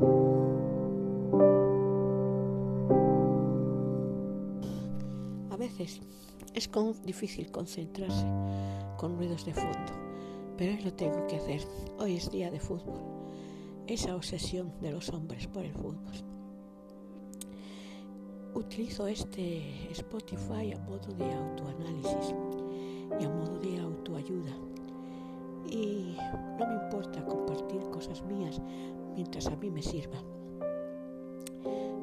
A veces es difícil concentrarse con ruidos de fondo, pero hoy lo tengo que hacer. Hoy es día de fútbol. Esa obsesión de los hombres por el fútbol. Utilizo este Spotify a modo de autoanálisis y a modo de autoayuda. Y no me importa compartir cosas mías mientras a mí me sirva.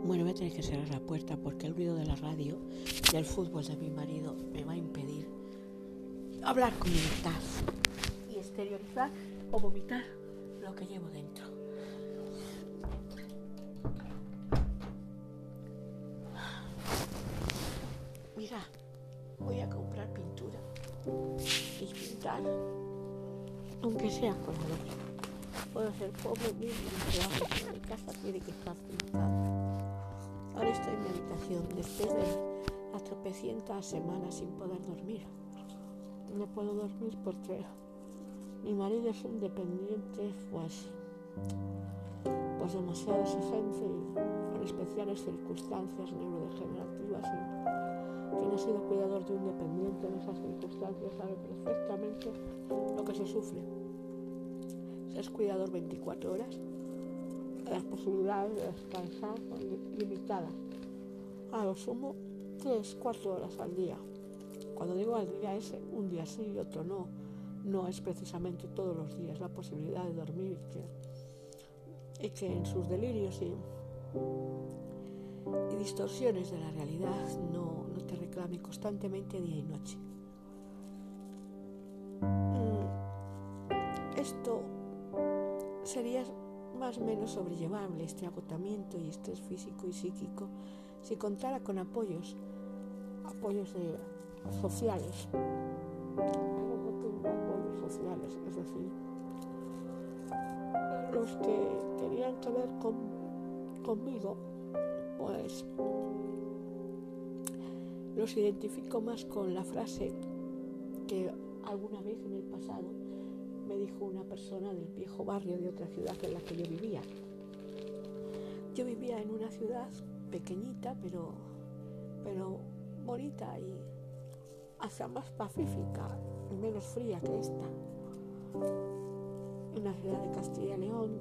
Bueno, voy a tener que cerrar la puerta porque el ruido de la radio y el fútbol de mi marido me va a impedir hablar con libertad y exteriorizar o vomitar lo que llevo dentro. Mira, voy a comprar pintura y pintar, aunque sea color. Puedo ser pobre mismo, pero mi casa tiene que estar pintada. Ahora estoy en mi habitación después de las tropecientas semanas sin poder dormir. No puedo dormir porque mi marido es un dependiente pues, pues demasiado exigente y con especiales circunstancias neurodegenerativas y quien ha sido cuidador de un dependiente en esas circunstancias sabe perfectamente lo que se sufre. Es cuidador 24 horas, las posibilidades de descansar son limitadas. A lo sumo, 3, 4 horas al día. Cuando digo al día es un día sí y otro no. No es precisamente todos los días la posibilidad de dormir y que, en sus delirios y, distorsiones de la realidad no, no te reclame constantemente día y noche. Mm, esto sería más o menos sobrellevable este agotamiento y estrés físico y psíquico si contara con apoyos, apoyos sociales. apoyos sociales, es decir, los que tenían que ver con, conmigo, pues los identifico más con la frase que alguna vez en el pasado me dijo una persona del viejo barrio de otra ciudad en la que yo vivía. Yo vivía en una ciudad pequeñita, pero, pero bonita y hasta más pacífica y menos fría que esta. Una ciudad de Castilla y León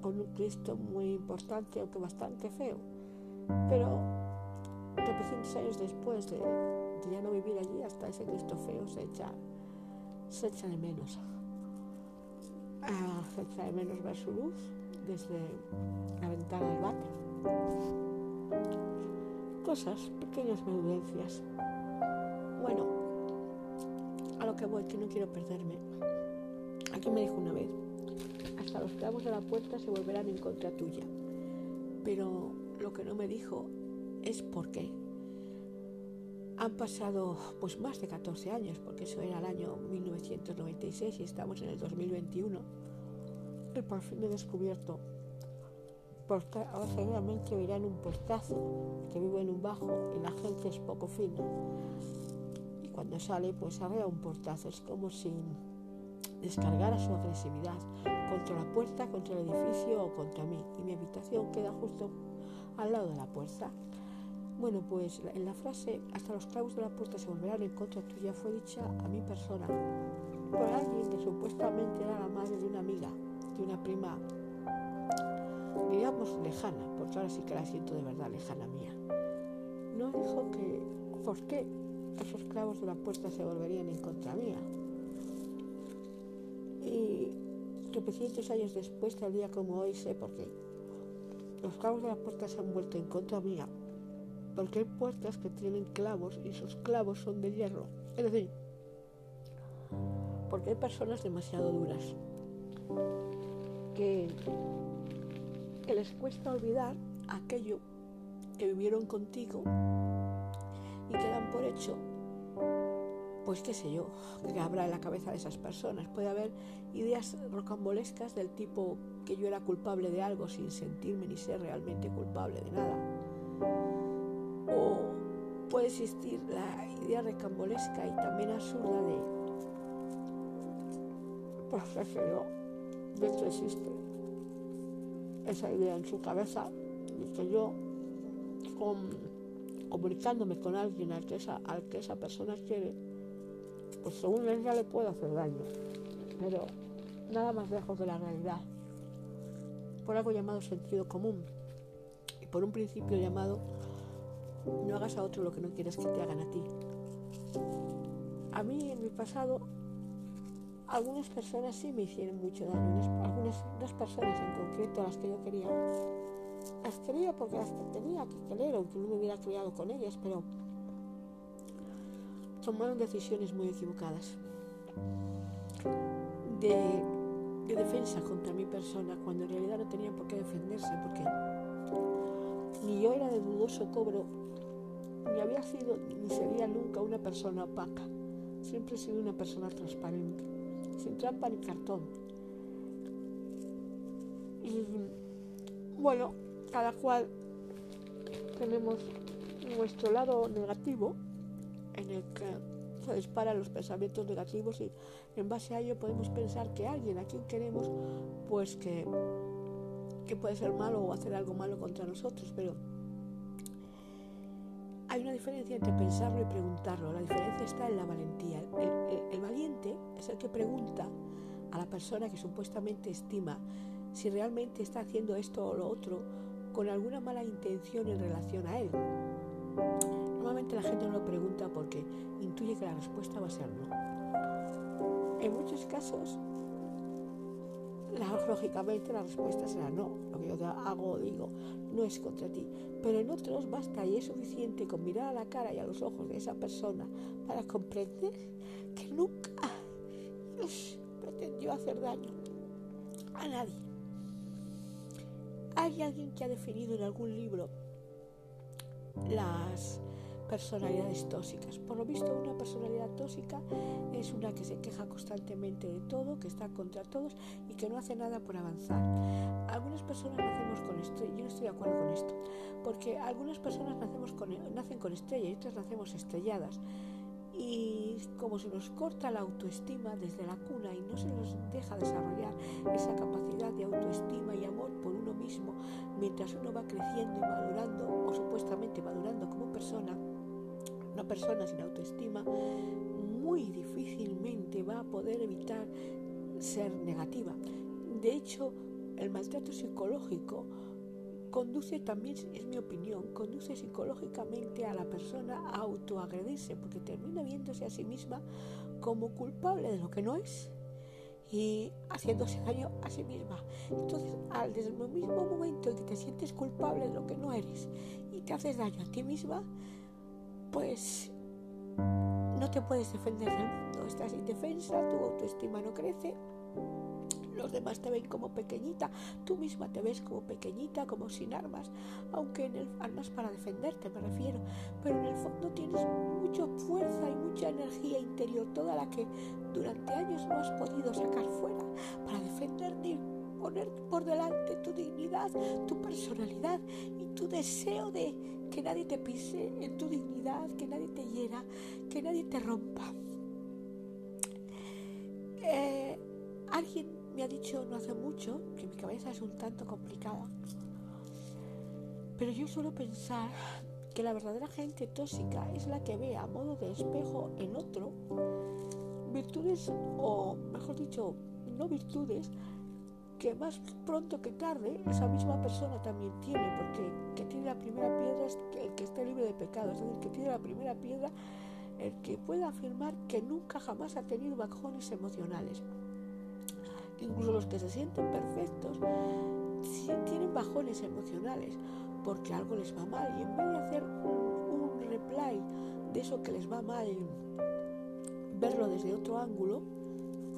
con un Cristo muy importante, aunque bastante feo. Pero 300 años después de, ya no vivir allí, hasta ese Cristo feo se echa, se echa de menos a fecha de menos ver su luz desde la ventana del váter. Cosas, pequeñas menudencias. Bueno, a lo que voy, que no quiero perderme. Aquí me dijo una vez, hasta los clavos de la puerta se volverán en contra tuya. Pero lo que no me dijo es por qué. Han pasado pues más de 14 años, porque eso era el año 1996 y estamos en el 2021. Y por fin he descubierto, porque ahora seguramente verán un portazo, que vivo en un bajo y la gente es poco fina. Y cuando sale, pues arrea un portazo, es como si descargara su agresividad contra la puerta, contra el edificio o contra mí. Y mi habitación queda justo al lado de la puerta. Bueno, pues en la frase hasta los clavos de la puerta se volverán en contra tuya fue dicha a mi persona por alguien que supuestamente era la madre de una amiga, de una prima, digamos lejana, porque ahora sí que la siento de verdad lejana mía. No dijo que por qué esos clavos de la puerta se volverían en contra mía. Y 300 años después, tal día como hoy, sé por qué. Los clavos de la puerta se han vuelto en contra mía porque hay puertas que tienen clavos y esos clavos son de hierro. Es decir, porque hay personas demasiado duras que, que les cuesta olvidar aquello que vivieron contigo y que dan por hecho, pues qué sé yo, que habrá en la cabeza de esas personas. Puede haber ideas rocambolescas del tipo que yo era culpable de algo sin sentirme ni ser realmente culpable de nada puede existir la idea recambolesca y también absurda de, pues eso de hecho existe, esa idea en su cabeza y que yo comunicándome con alguien al que, esa, al que esa persona quiere, pues según él ya le puedo hacer daño. Pero nada más lejos de la realidad. Por algo llamado sentido común y por un principio llamado no hagas a otro lo que no quieres que te hagan a ti. A mí en mi pasado algunas personas sí me hicieron mucho daño, algunas dos personas en concreto a las que yo quería. Las quería porque las tenía que querer, aunque no me hubiera criado con ellas, pero tomaron decisiones muy equivocadas de, de defensa contra mi persona, cuando en realidad no tenían por qué defenderse, porque ni yo era de dudoso cobro, ni había sido ni sería nunca una persona opaca. Siempre he sido una persona transparente, sin trampa ni cartón. Y bueno, cada cual tenemos nuestro lado negativo en el que se disparan los pensamientos negativos y en base a ello podemos pensar que alguien a quien queremos pues que, que puede ser malo o hacer algo malo contra nosotros, pero hay una diferencia entre pensarlo y preguntarlo. La diferencia está en la valentía. El, valiente es el que pregunta a la persona que supuestamente estima si realmente está haciendo esto o lo otro con alguna mala intención en relación a él. Normalmente la gente no lo pregunta porque intuye que la respuesta va a ser no. En muchos casos lógicamente la respuesta será no. Lo que yo hago o digo no es contra ti. Pero en otros basta y es suficiente con mirar a la cara y a los ojos de esa persona para comprender que nunca Dios pretendió hacer daño a nadie. Hay alguien que ha definido en algún libro las personalidades tóxicas. Por lo visto, una personalidad tóxica es una que se queja constantemente de todo, que está contra todos y que no hace nada por avanzar. Algunas personas nacemos con esto, yo no estoy de acuerdo con esto, porque algunas personas nacemos con, nacen con estrellas y otras nacemos estrelladas. Y como se nos corta la autoestima desde la cuna y no se nos deja desarrollar esa capacidad de autoestima y amor por uno mismo mientras uno va creciendo y madurando o supuestamente madurando como persona, una persona sin autoestima muy difícilmente va a poder evitar ser negativa. De hecho, el maltrato psicológico conduce también, es mi opinión, conduce psicológicamente a la persona a autoagredirse porque termina viéndose a sí misma como culpable de lo que no es y haciéndose daño a sí misma. Entonces, al, desde el mismo momento en que te sientes culpable de lo que no eres y te haces daño a ti misma, pues no te puedes defender del mundo, estás indefensa, tu autoestima no crece, los demás te ven como pequeñita, tú misma te ves como pequeñita, como sin armas, aunque en el armas para defenderte me refiero, pero en el fondo tienes mucha fuerza y mucha energía interior, toda la que durante años no has podido sacar fuera para defenderte poner por delante tu dignidad, tu personalidad y tu deseo de que nadie te pise en tu dignidad, que nadie te hiera, que nadie te rompa. Eh, alguien me ha dicho no hace mucho que mi cabeza es un tanto complicada, pero yo suelo pensar que la verdadera gente tóxica es la que ve a modo de espejo en otro virtudes o, mejor dicho, no virtudes, que más pronto que tarde esa misma persona también tiene, porque que tiene la primera piedra es el que esté libre de pecado, es decir, que tiene la primera piedra el que pueda afirmar que nunca jamás ha tenido bajones emocionales. Incluso los que se sienten perfectos tienen bajones emocionales porque algo les va mal y en vez de hacer un, un reply de eso que les va mal, verlo desde otro ángulo,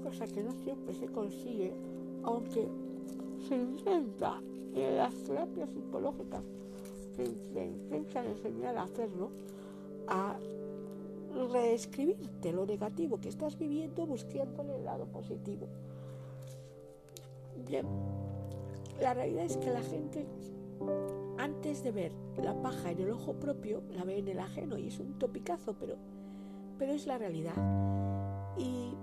cosa que no siempre se consigue, aunque se intenta en las terapias psicológicas se intentan enseñar a hacerlo, a reescribirte lo negativo que estás viviendo buscándole el lado positivo. Bien, la realidad es que la gente antes de ver la paja en el ojo propio, la ve en el ajeno y es un topicazo, pero, pero es la realidad. Y,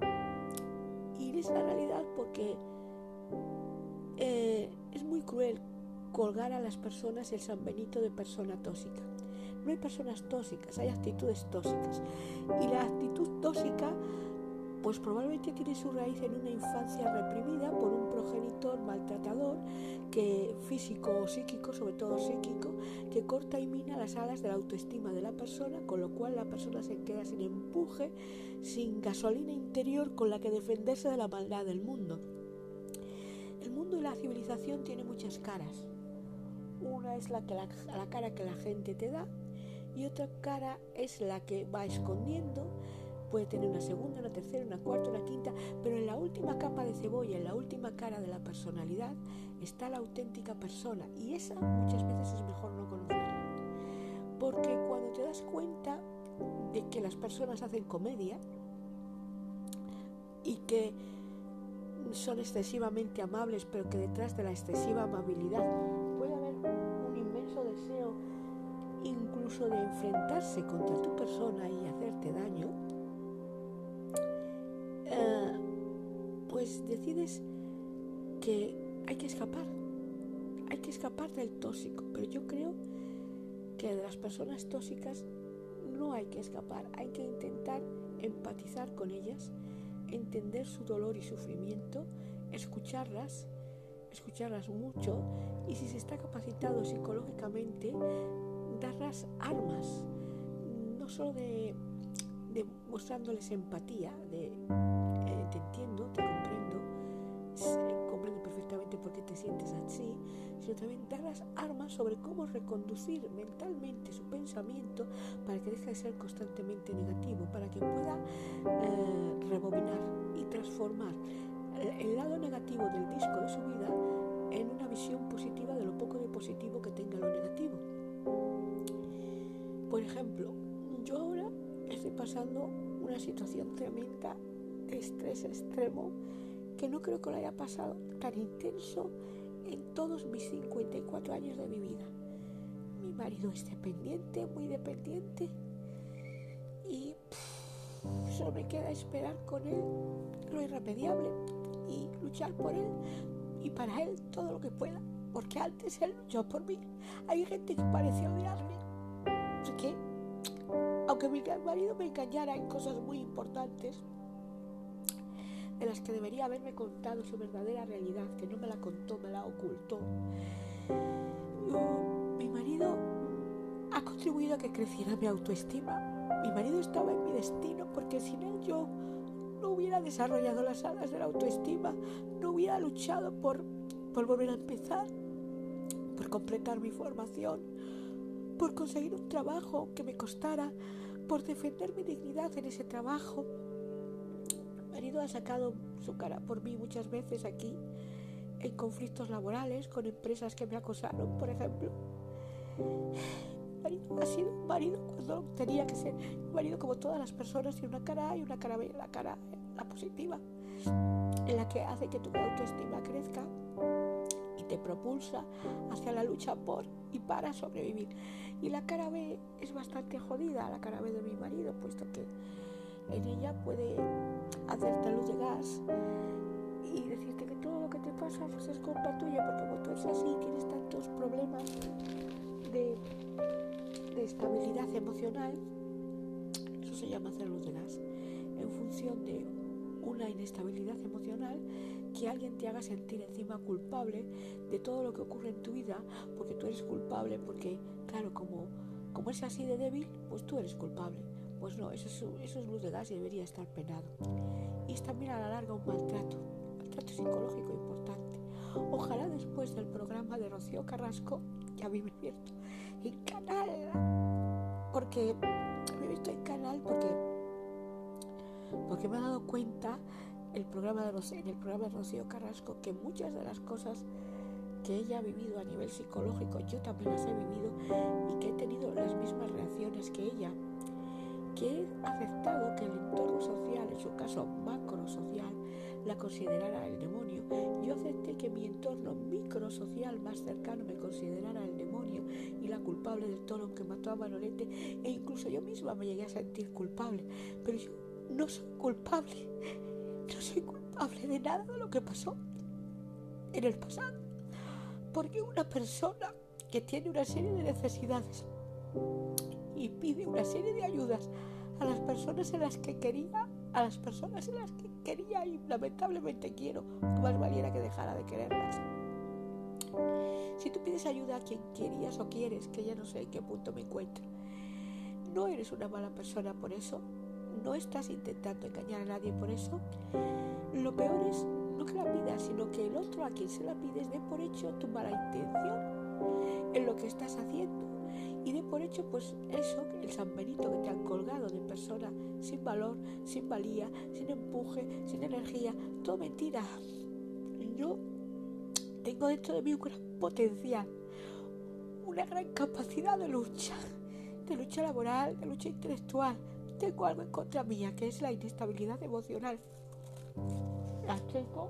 y es la realidad porque eh, es muy cruel colgar a las personas el San Benito de persona tóxica. No hay personas tóxicas, hay actitudes tóxicas. Y la actitud tóxica pues probablemente tiene su raíz en una infancia reprimida por un progenitor maltratador, que físico o psíquico, sobre todo psíquico, que corta y mina las alas de la autoestima de la persona, con lo cual la persona se queda sin empuje, sin gasolina interior con la que defenderse de la maldad del mundo. El mundo y la civilización tiene muchas caras. Una es la, que la, cara que la gente te da y otra cara es la que va escondiendo Puede tener una segunda, una tercera, una cuarta, una quinta, pero en la última capa de cebolla, en la última cara de la personalidad, está la auténtica persona. Y esa muchas veces es mejor no conocerla. Porque cuando te das cuenta de que las personas hacen comedia y que son excesivamente amables, pero que detrás de la excesiva amabilidad de enfrentarse contra tu persona y hacerte daño, pues decides que hay que escapar, hay que escapar del tóxico, pero yo creo que de las personas tóxicas no hay que escapar, hay que intentar empatizar con ellas, entender su dolor y sufrimiento, escucharlas, escucharlas mucho. Y si se está capacitado psicológicamente, darlas armas, no solo de, mostrándoles empatía, de eh, te entiendo, te comprendo perfectamente por qué te sientes así, sino también dar las armas sobre cómo reconducir mentalmente su pensamiento para que deje de ser constantemente negativo, para que pueda eh, rebobinar y transformar el lado negativo del disco de su vida en una visión positiva de lo poco de positivo que tenga lo negativo. Por ejemplo, yo ahora estoy pasando una situación tremenda de estrés extremo que no creo que lo haya pasado tan intenso en todos mis 54 años de mi vida. Mi marido es dependiente, muy dependiente, y solo me queda esperar con él lo irremediable y luchar por él y para él todo lo que pueda, porque antes él luchó por mí. Hay gente que parece odiarme, porque aunque mi marido me engañara en cosas muy importantes, de las que debería haberme contado su verdadera realidad, que no me la contó, me la ocultó. mi marido ha contribuido a que creciera mi autoestima. Mi marido estaba en mi destino porque sin él yo no hubiera desarrollado las alas de la autoestima, no hubiera luchado por, por volver a empezar, por completar mi formación, por conseguir un trabajo que me costara, por defender mi dignidad en ese trabajo, marido ha sacado su cara por mí muchas veces aquí, en conflictos laborales, con empresas que me acosaron, por ejemplo. marido ha sido un marido cuando tenía que ser un marido como todas las personas, tiene una cara A y una cara B, la cara la positiva, en la que hace que tu autoestima crezca propulsa hacia la lucha por y para sobrevivir. Y la cara B es bastante jodida, la cara B de mi marido, puesto que en ella puede hacerte luz de gas y decirte que todo lo que te pasa pues, es culpa tuya, porque como tú eres así, tienes tantos problemas de, de estabilidad emocional, eso se llama hacer luz de gas, en función de una inestabilidad emocional que alguien te haga sentir encima culpable de todo lo que ocurre en tu vida, porque tú eres culpable, porque claro, como, como es así de débil, pues tú eres culpable. Pues no, eso es, luz de gas y debería estar penado. Y es también a la larga un maltrato, un maltrato psicológico importante. Ojalá después del programa de Rocío Carrasco, ya me he visto en canal, porque me he visto en canal porque, porque me he dado cuenta el programa de en el programa de Rocío Carrasco que muchas de las cosas que ella ha vivido a nivel psicológico, yo también las he vivido y que he tenido las mismas reacciones que ella que he aceptado que el entorno social, en su caso macrosocial, la considerara el demonio. Yo acepté que mi entorno microsocial más cercano me considerara el demonio y la culpable del toro que mató a Manolete e incluso yo misma me llegué a sentir culpable. Pero yo no soy culpable, no soy culpable de nada de lo que pasó en el pasado. Porque una persona que tiene una serie de necesidades y pide una serie de ayudas a las personas en las que quería, a las personas en las que quería y lamentablemente quiero, más valiera que dejara de quererlas. Si tú pides ayuda a quien querías o quieres, que ya no sé en qué punto me encuentro, no eres una mala persona por eso, no estás intentando engañar a nadie por eso. Lo peor es no que la pidas, sino que el otro a quien se la pides dé por hecho tu mala intención en lo que estás haciendo. Y dé por hecho, pues eso, el San Benito que te han colgado de persona sin valor, sin valía, sin empuje, sin energía, todo mentira. Yo tengo dentro de mí un gran potencial, una gran capacidad de lucha, de lucha laboral, de lucha intelectual. Tengo algo en contra mía, que es la inestabilidad emocional. La tengo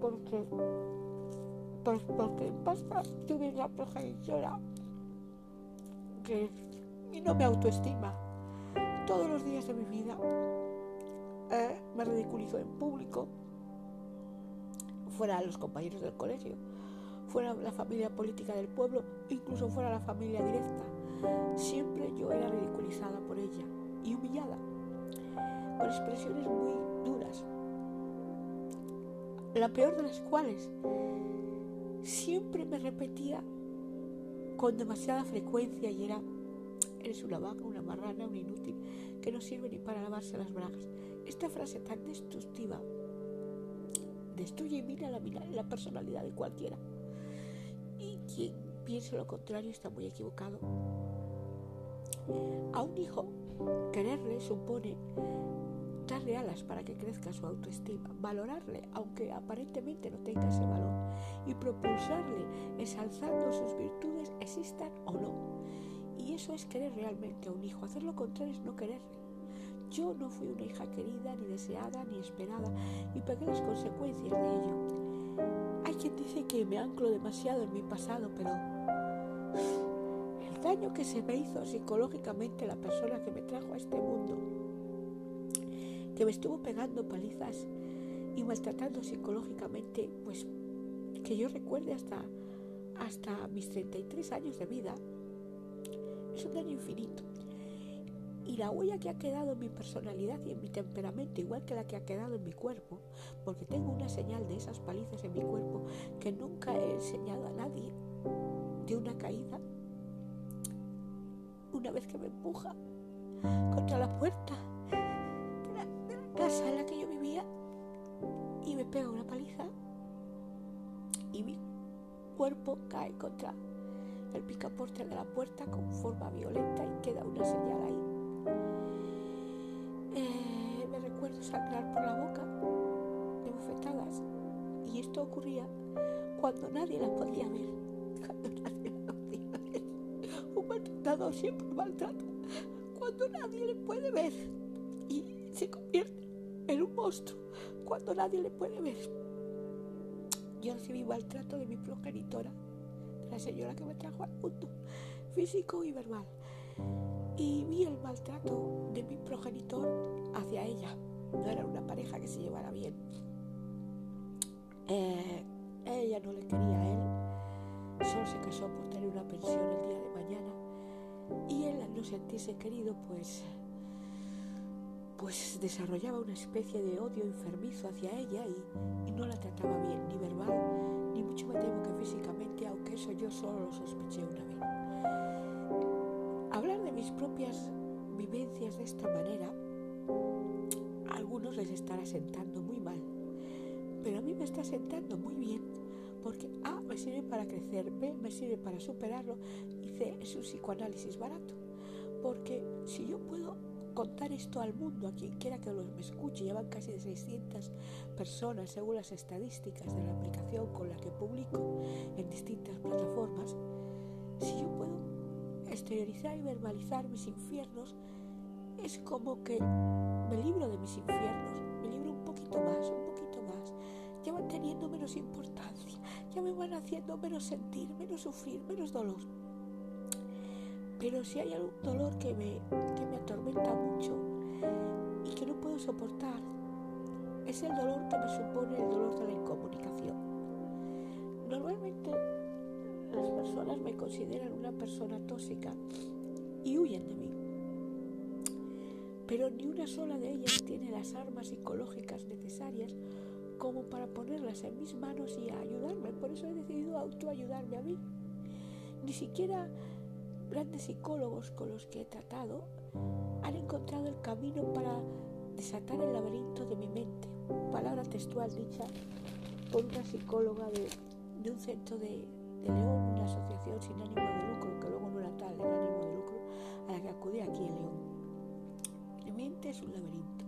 porque, pues porque pasa tuve una progenitora que y no me autoestima. Todos los días de mi vida eh, me ridiculizo en público, fuera los compañeros del colegio, fuera la familia política del pueblo, incluso fuera la familia directa. Siempre yo era ridiculizada por ella y humillada, con expresiones muy duras. La peor de las cuales siempre me repetía con demasiada frecuencia y era, eres una vaca, una marrana, un inútil, que no sirve ni para lavarse las bragas. Esta frase tan destructiva destruye y mira la, la personalidad de cualquiera. Y quien piense lo contrario está muy equivocado. A un hijo quererle supone darle alas para que crezca su autoestima, valorarle aunque aparentemente no tenga ese valor y propulsarle ensalzando sus virtudes existan o no. Y eso es querer realmente a un hijo. Hacer lo contrario es no quererle. Yo no fui una hija querida, ni deseada, ni esperada, y pagué las consecuencias de ello. Hay quien dice que me anclo demasiado en mi pasado, pero daño que se me hizo psicológicamente la persona que me trajo a este mundo, que me estuvo pegando palizas y maltratando psicológicamente, pues que yo recuerde hasta, hasta mis 33 años de vida, es un daño infinito. Y la huella que ha quedado en mi personalidad y en mi temperamento, igual que la que ha quedado en mi cuerpo, porque tengo una señal de esas palizas en mi cuerpo que nunca he enseñado a nadie, de una caída, una vez que me empuja contra la puerta de la, casa en la que yo vivía y me pega una paliza y mi cuerpo cae contra el picaporte de la puerta con forma violenta y queda una señal ahí. Eh, me recuerdo sangrar por la boca de bofetadas y esto ocurría cuando nadie la podía ver, siempre maltrata cuando nadie le puede ver y se convierte en un monstruo cuando nadie le puede ver. Yo recibí maltrato de mi progenitora, de la señora que me trajo al mundo, físico y verbal y vi el maltrato de mi progenitor hacia ella. No era una pareja que se llevara bien. Eh, ella no le quería a él, solo se casó por tener una pensión el día de mañana y él al no sentirse querido pues pues desarrollaba una especie de odio enfermizo hacia ella y, no la trataba bien, ni verbal, ni mucho me temo que físicamente, aunque eso yo solo lo sospeché una vez. Hablar de mis propias vivencias de esta manera, a algunos les estará sentando muy mal, pero a mí me está sentando muy bien, porque A me sirve para crecer, B me sirve para superarlo es un psicoanálisis barato, porque si yo puedo contar esto al mundo, a quien quiera que lo me escuche, llevan casi de 600 personas según las estadísticas de la aplicación con la que publico en distintas plataformas, si yo puedo exteriorizar y verbalizar mis infiernos, es como que me libro de mis infiernos, me libro un poquito más, un poquito más. Ya van teniendo menos importancia, ya me van haciendo menos sentir, menos sufrir, menos dolor. Pero si hay algún dolor que me, que me atormenta mucho y que no puedo soportar, es el dolor que me supone el dolor de la incomunicación. Normalmente las personas me consideran una persona tóxica y huyen de mí. Pero ni una sola de ellas tiene las armas psicológicas necesarias como para ponerlas en mis manos y ayudarme. Por eso he decidido autoayudarme a mí. Ni siquiera grandes psicólogos con los que he tratado han encontrado el camino para desatar el laberinto de mi mente. Palabra textual dicha por una psicóloga de, un centro de, de, León, una asociación sin ánimo de lucro, que luego no era tal el ánimo de lucro, a la que acudí aquí en León. Mi mente es un laberinto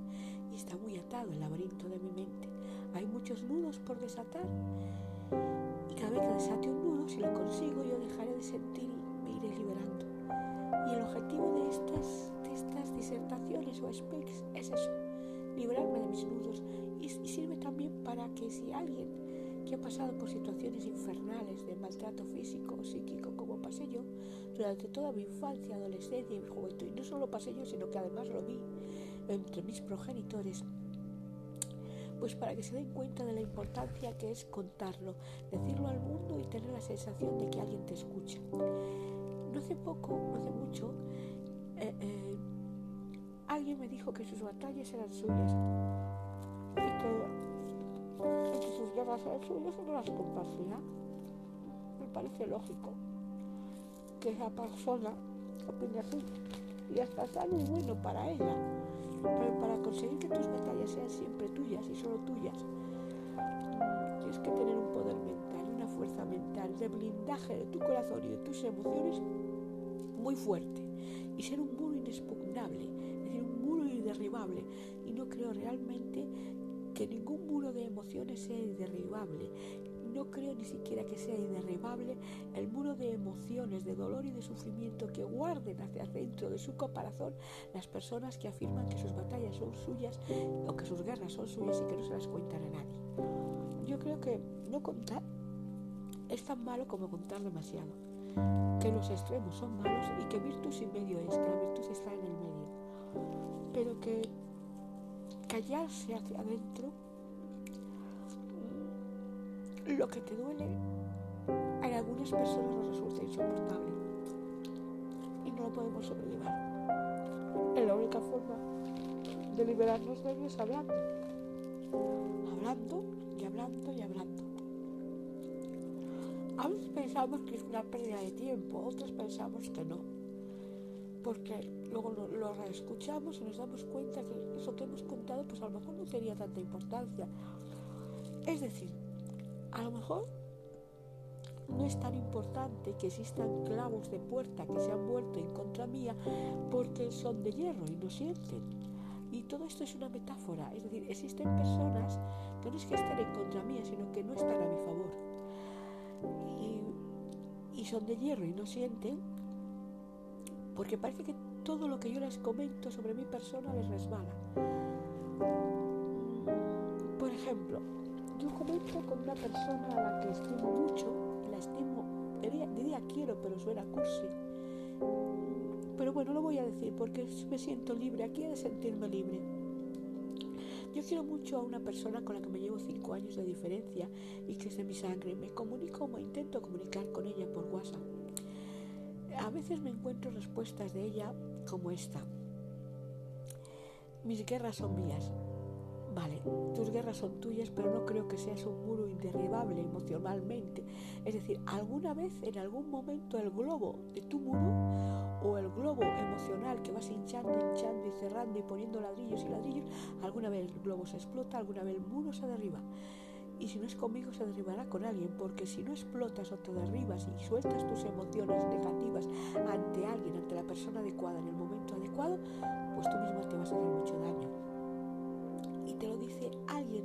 y está muy atado el laberinto de mi mente. Hay muchos nudos por desatar y cada vez que desate un nudo, si lo consigo, yo dejaré de sentir iré liberando. Y el objetivo de estas, de estas disertaciones o speaks es eso, librarme de mis nudos y, y sirve también para que si alguien que ha pasado por situaciones infernales de maltrato físico o psíquico como pasé yo durante toda mi infancia, adolescencia y mi juventud, y no solo pasé yo, sino que además lo vi entre mis progenitores, pues para que se den cuenta de la importancia que es contarlo, decirlo al mundo y tener la sensación de que alguien te escucha. No hace poco, no hace mucho, eh, eh, alguien me dijo que sus batallas eran suyas y que, sus guerras eran suyas y no las compartía. Me parece lógico que esa persona opine así y hasta sano y bueno para ella. Pero para conseguir que tus batallas sean siempre tuyas y solo tuyas, tienes que tener un poder mental, una fuerza mental de blindaje de tu corazón y de tus emociones muy fuerte y ser un muro inexpugnable, es decir, un muro irderribable. Y no creo realmente que ningún muro de emociones sea irderribable no creo ni siquiera que sea irderribable el muro de emociones, de dolor y de sufrimiento que guarden hacia dentro de su corazón las personas que afirman que sus batallas son suyas o que sus guerras son suyas y que no se las cuentan a nadie. Yo creo que no contar es tan malo como contar demasiado, que los extremos son malos y que virtud sin medio es, que la virtud está en el medio, pero que callarse hacia adentro lo que te duele en algunas personas nos resulta insoportable y no lo podemos sobrellevar. Es la única forma de liberarnos de ello es hablando. Hablando y hablando y hablando. A veces pensamos que es una pérdida de tiempo, otros pensamos que no. Porque luego lo, reescuchamos y nos damos cuenta que eso que hemos contado pues a lo mejor no tenía tanta importancia. Es decir, a lo mejor no es tan importante que existan clavos de puerta que se han vuelto en contra mía porque son de hierro y no sienten. Y todo esto es una metáfora, es decir, existen personas que no es que estén en contra mía, sino que no están a mi favor. Y, y son de hierro y no sienten porque parece que todo lo que yo les comento sobre mi persona les resbala. Por ejemplo, yo comento con una persona a la que estimo mucho, la estimo, diría, quiero, pero suena cursi. Pero bueno, lo voy a decir porque me siento libre, aquí he de sentirme libre. Yo quiero mucho a una persona con la que me llevo cinco años de diferencia y que es de mi sangre. Me comunico o intento comunicar con ella por WhatsApp. A veces me encuentro respuestas de ella como esta. Mis guerras son mías. Vale, tus guerras son tuyas, pero no creo que seas un muro inderribable emocionalmente. Es decir, alguna vez, en algún momento, el globo de tu muro o el globo emocional que vas hinchando, hinchando y cerrando y poniendo ladrillos y ladrillos, alguna vez el globo se explota, alguna vez el muro se derriba. Y si no es conmigo, se derribará con alguien, porque si no explotas o te derribas y sueltas tus emociones negativas ante alguien, ante la persona adecuada en el momento adecuado, pues tú mismo te vas a hacer mucho daño te lo dice alguien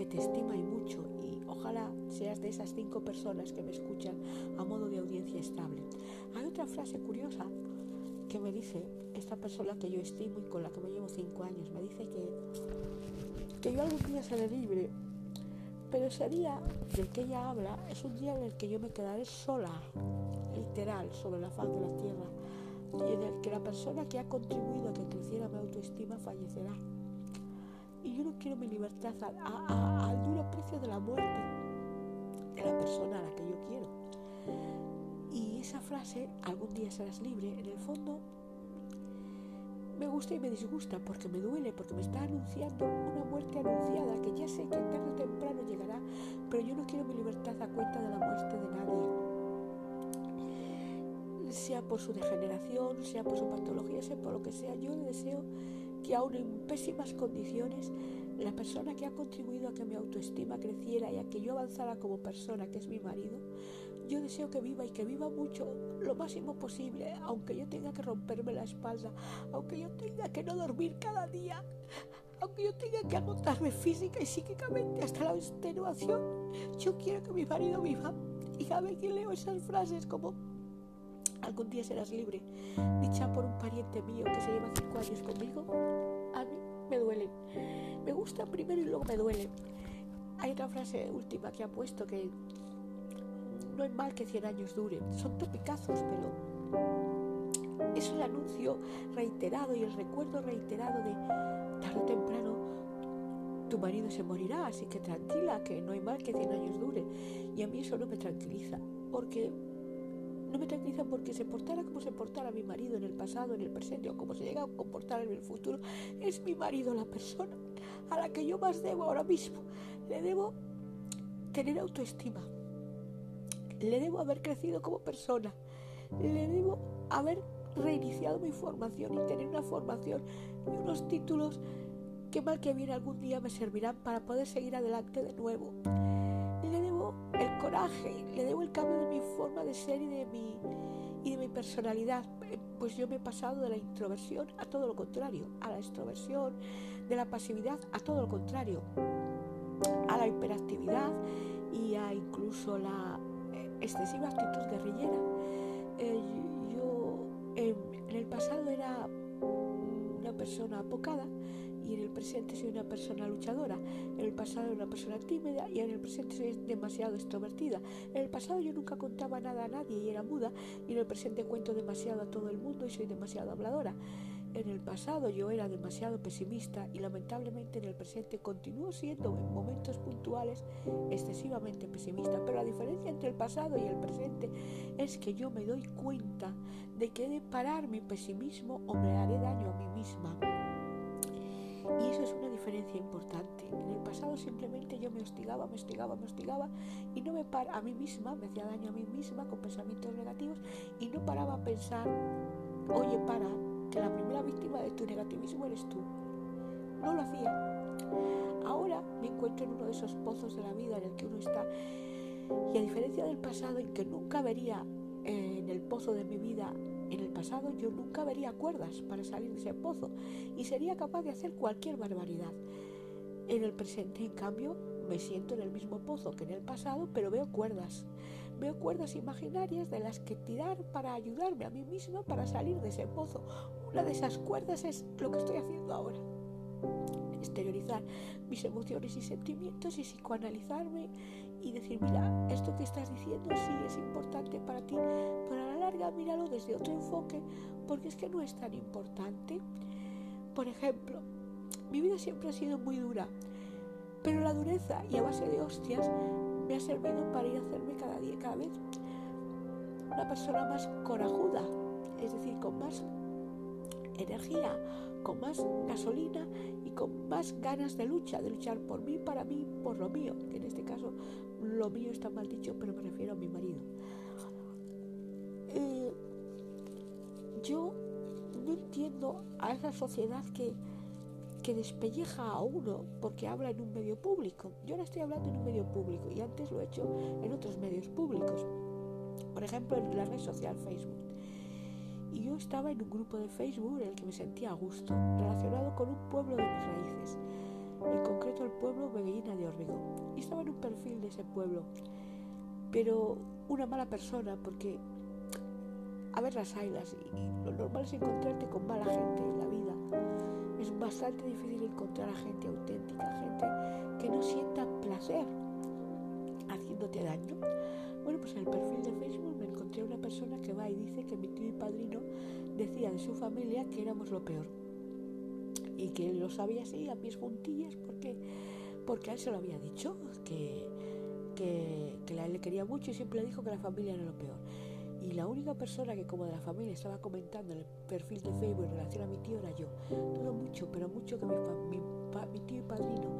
que te estima y mucho y ojalá seas de esas cinco personas que me escuchan a modo de audiencia estable. Hay otra frase curiosa que me dice esta persona que yo estimo y con la que me llevo cinco años. Me dice que, que yo algún día seré libre, pero ese día del que ella habla es un día en el que yo me quedaré sola, literal, sobre la faz de la tierra, y en el que la persona que ha contribuido a que creciera mi autoestima fallecerá y yo no quiero mi libertad al duro precio de la muerte. de la persona a la que yo quiero. Y esa frase, algún día serás libre, en el fondo me gusta y me disgusta porque me duele, porque me está anunciando una muerte anunciada que ya sé que tarde o temprano llegará, pero yo no quiero mi libertad a cuenta de la muerte de nadie. Sea por su degeneración, sea por su patología, sea por lo que sea, yo deseo que aún en pésimas condiciones la persona que ha contribuido a que mi autoestima creciera y a que yo avanzara como persona, que es mi marido, yo deseo que viva y que viva mucho, lo máximo posible, aunque yo tenga que romperme la espalda, aunque yo tenga que no dormir cada día, aunque yo tenga que agotarme física y psíquicamente hasta la extenuación. Yo quiero que mi marido viva. Y cada vez que leo esas frases como algún día serás libre, dicha por un pariente mío que se lleva cinco años conmigo, a mí me duelen. Me gustan primero y luego me duelen. Hay otra frase última que ha puesto que no es mal que 100 años duren. Son topicazos, pero es el anuncio reiterado y el recuerdo reiterado de tarde o temprano tu marido se morirá, así que tranquila, que no hay mal que 100 años dure. Y a mí eso no me tranquiliza, porque no me tranquiliza porque se portara como se portara mi marido en el pasado, en el presente o como se llega a comportar en el futuro, es mi marido la persona a la que yo más debo ahora mismo. Le debo tener autoestima, le debo haber crecido como persona. Le debo haber reiniciado mi formación y tener una formación y unos títulos que mal que bien algún día me servirán para poder seguir adelante de nuevo. El coraje, le debo el cambio de mi forma de ser y de mi, y de mi personalidad. Pues yo me he pasado de la introversión a todo lo contrario, a la extroversión, de la pasividad a todo lo contrario, a la hiperactividad y a incluso la excesiva actitud guerrillera. Eh, yo en el pasado era una persona apocada y en el presente soy una persona luchadora. En el pasado una persona tímida y en el presente soy demasiado extrovertida. En el pasado yo nunca contaba nada a nadie y era muda y en el presente cuento demasiado a todo el mundo y soy demasiado habladora. En el pasado yo era demasiado pesimista y lamentablemente en el presente continúo siendo en momentos puntuales excesivamente pesimista. Pero la diferencia entre el pasado y el presente es que yo me doy cuenta de que he de parar mi pesimismo o me haré daño a mí misma. Y eso es una diferencia importante. En el pasado simplemente yo me hostigaba, me hostigaba, me hostigaba y no me paraba a mí misma, me hacía daño a mí misma con pensamientos negativos y no paraba a pensar, oye, para, que la primera víctima de tu negativismo eres tú. No lo hacía. Ahora me encuentro en uno de esos pozos de la vida en el que uno está y a diferencia del pasado en que nunca vería eh, en el pozo de mi vida, en el pasado yo nunca vería cuerdas para salir de ese pozo y sería capaz de hacer cualquier barbaridad. En el presente, en cambio, me siento en el mismo pozo que en el pasado, pero veo cuerdas. Veo cuerdas imaginarias de las que tirar para ayudarme a mí misma para salir de ese pozo. Una de esas cuerdas es lo que estoy haciendo ahora. Exteriorizar mis emociones y sentimientos y psicoanalizarme y decir, mira, esto que estás diciendo sí es importante para ti, pero a la larga míralo desde otro enfoque porque es que no es tan importante. Por ejemplo, mi vida siempre ha sido muy dura, pero la dureza y a base de hostias me ha servido para ir a hacerme cada día, cada vez una persona más corajuda, es decir, con más energía, con más gasolina y con más ganas de lucha, de luchar por mí, para mí, por lo mío, que en este caso lo mío está mal dicho, pero me refiero a mi marido. Eh, yo no entiendo a esa sociedad que que despelleja a uno porque habla en un medio público. Yo ahora estoy hablando en un medio público y antes lo he hecho en otros medios públicos. Por ejemplo, en la red social Facebook. Yo estaba en un grupo de Facebook en el que me sentía a gusto, relacionado con un pueblo de mis raíces, en concreto el pueblo Beguina de Orrego. Y estaba en un perfil de ese pueblo, pero una mala persona porque a ver las ailas y lo normal es encontrarte con mala gente en la vida es bastante difícil encontrar a gente auténtica, gente que no sienta placer haciéndote daño. Bueno, pues en el perfil de Facebook me encontré una persona que va y dice que mi tío y padrino decía de su familia que éramos lo peor. Y que él lo sabía así, a pies juntillas, porque, porque él se lo había dicho, que, que, él le quería mucho y siempre le dijo que la familia era lo peor. Y la única persona que como de la familia estaba comentando en el perfil de Facebook en relación a mi tío era yo. Dudo mucho, pero mucho que mi, mi, mi tío y padrino,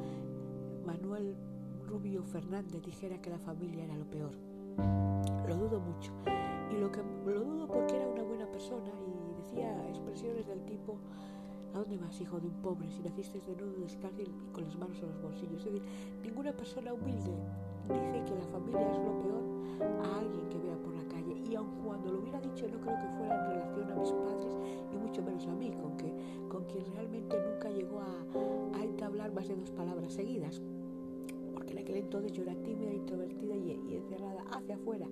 Manuel Rubio Fernández, dijera que la familia era lo peor. Lo dudo mucho. Y lo, que, lo dudo porque era una buena persona y decía expresiones del tipo, ¿a dónde vas, hijo de un pobre, si naciste de nudo descalzo y con las manos en los bolsillos? Es decir, ninguna persona humilde dice que la familia es lo peor a alguien que vea por la calle. Y aun cuando lo hubiera dicho, no creo que fuera en relación a mis padres y mucho menos a mí, con, quien realmente nunca llegó a, a entablar más de dos palabras seguidas aquel entonces yo era tímida, introvertida y, encerrada hacia afuera,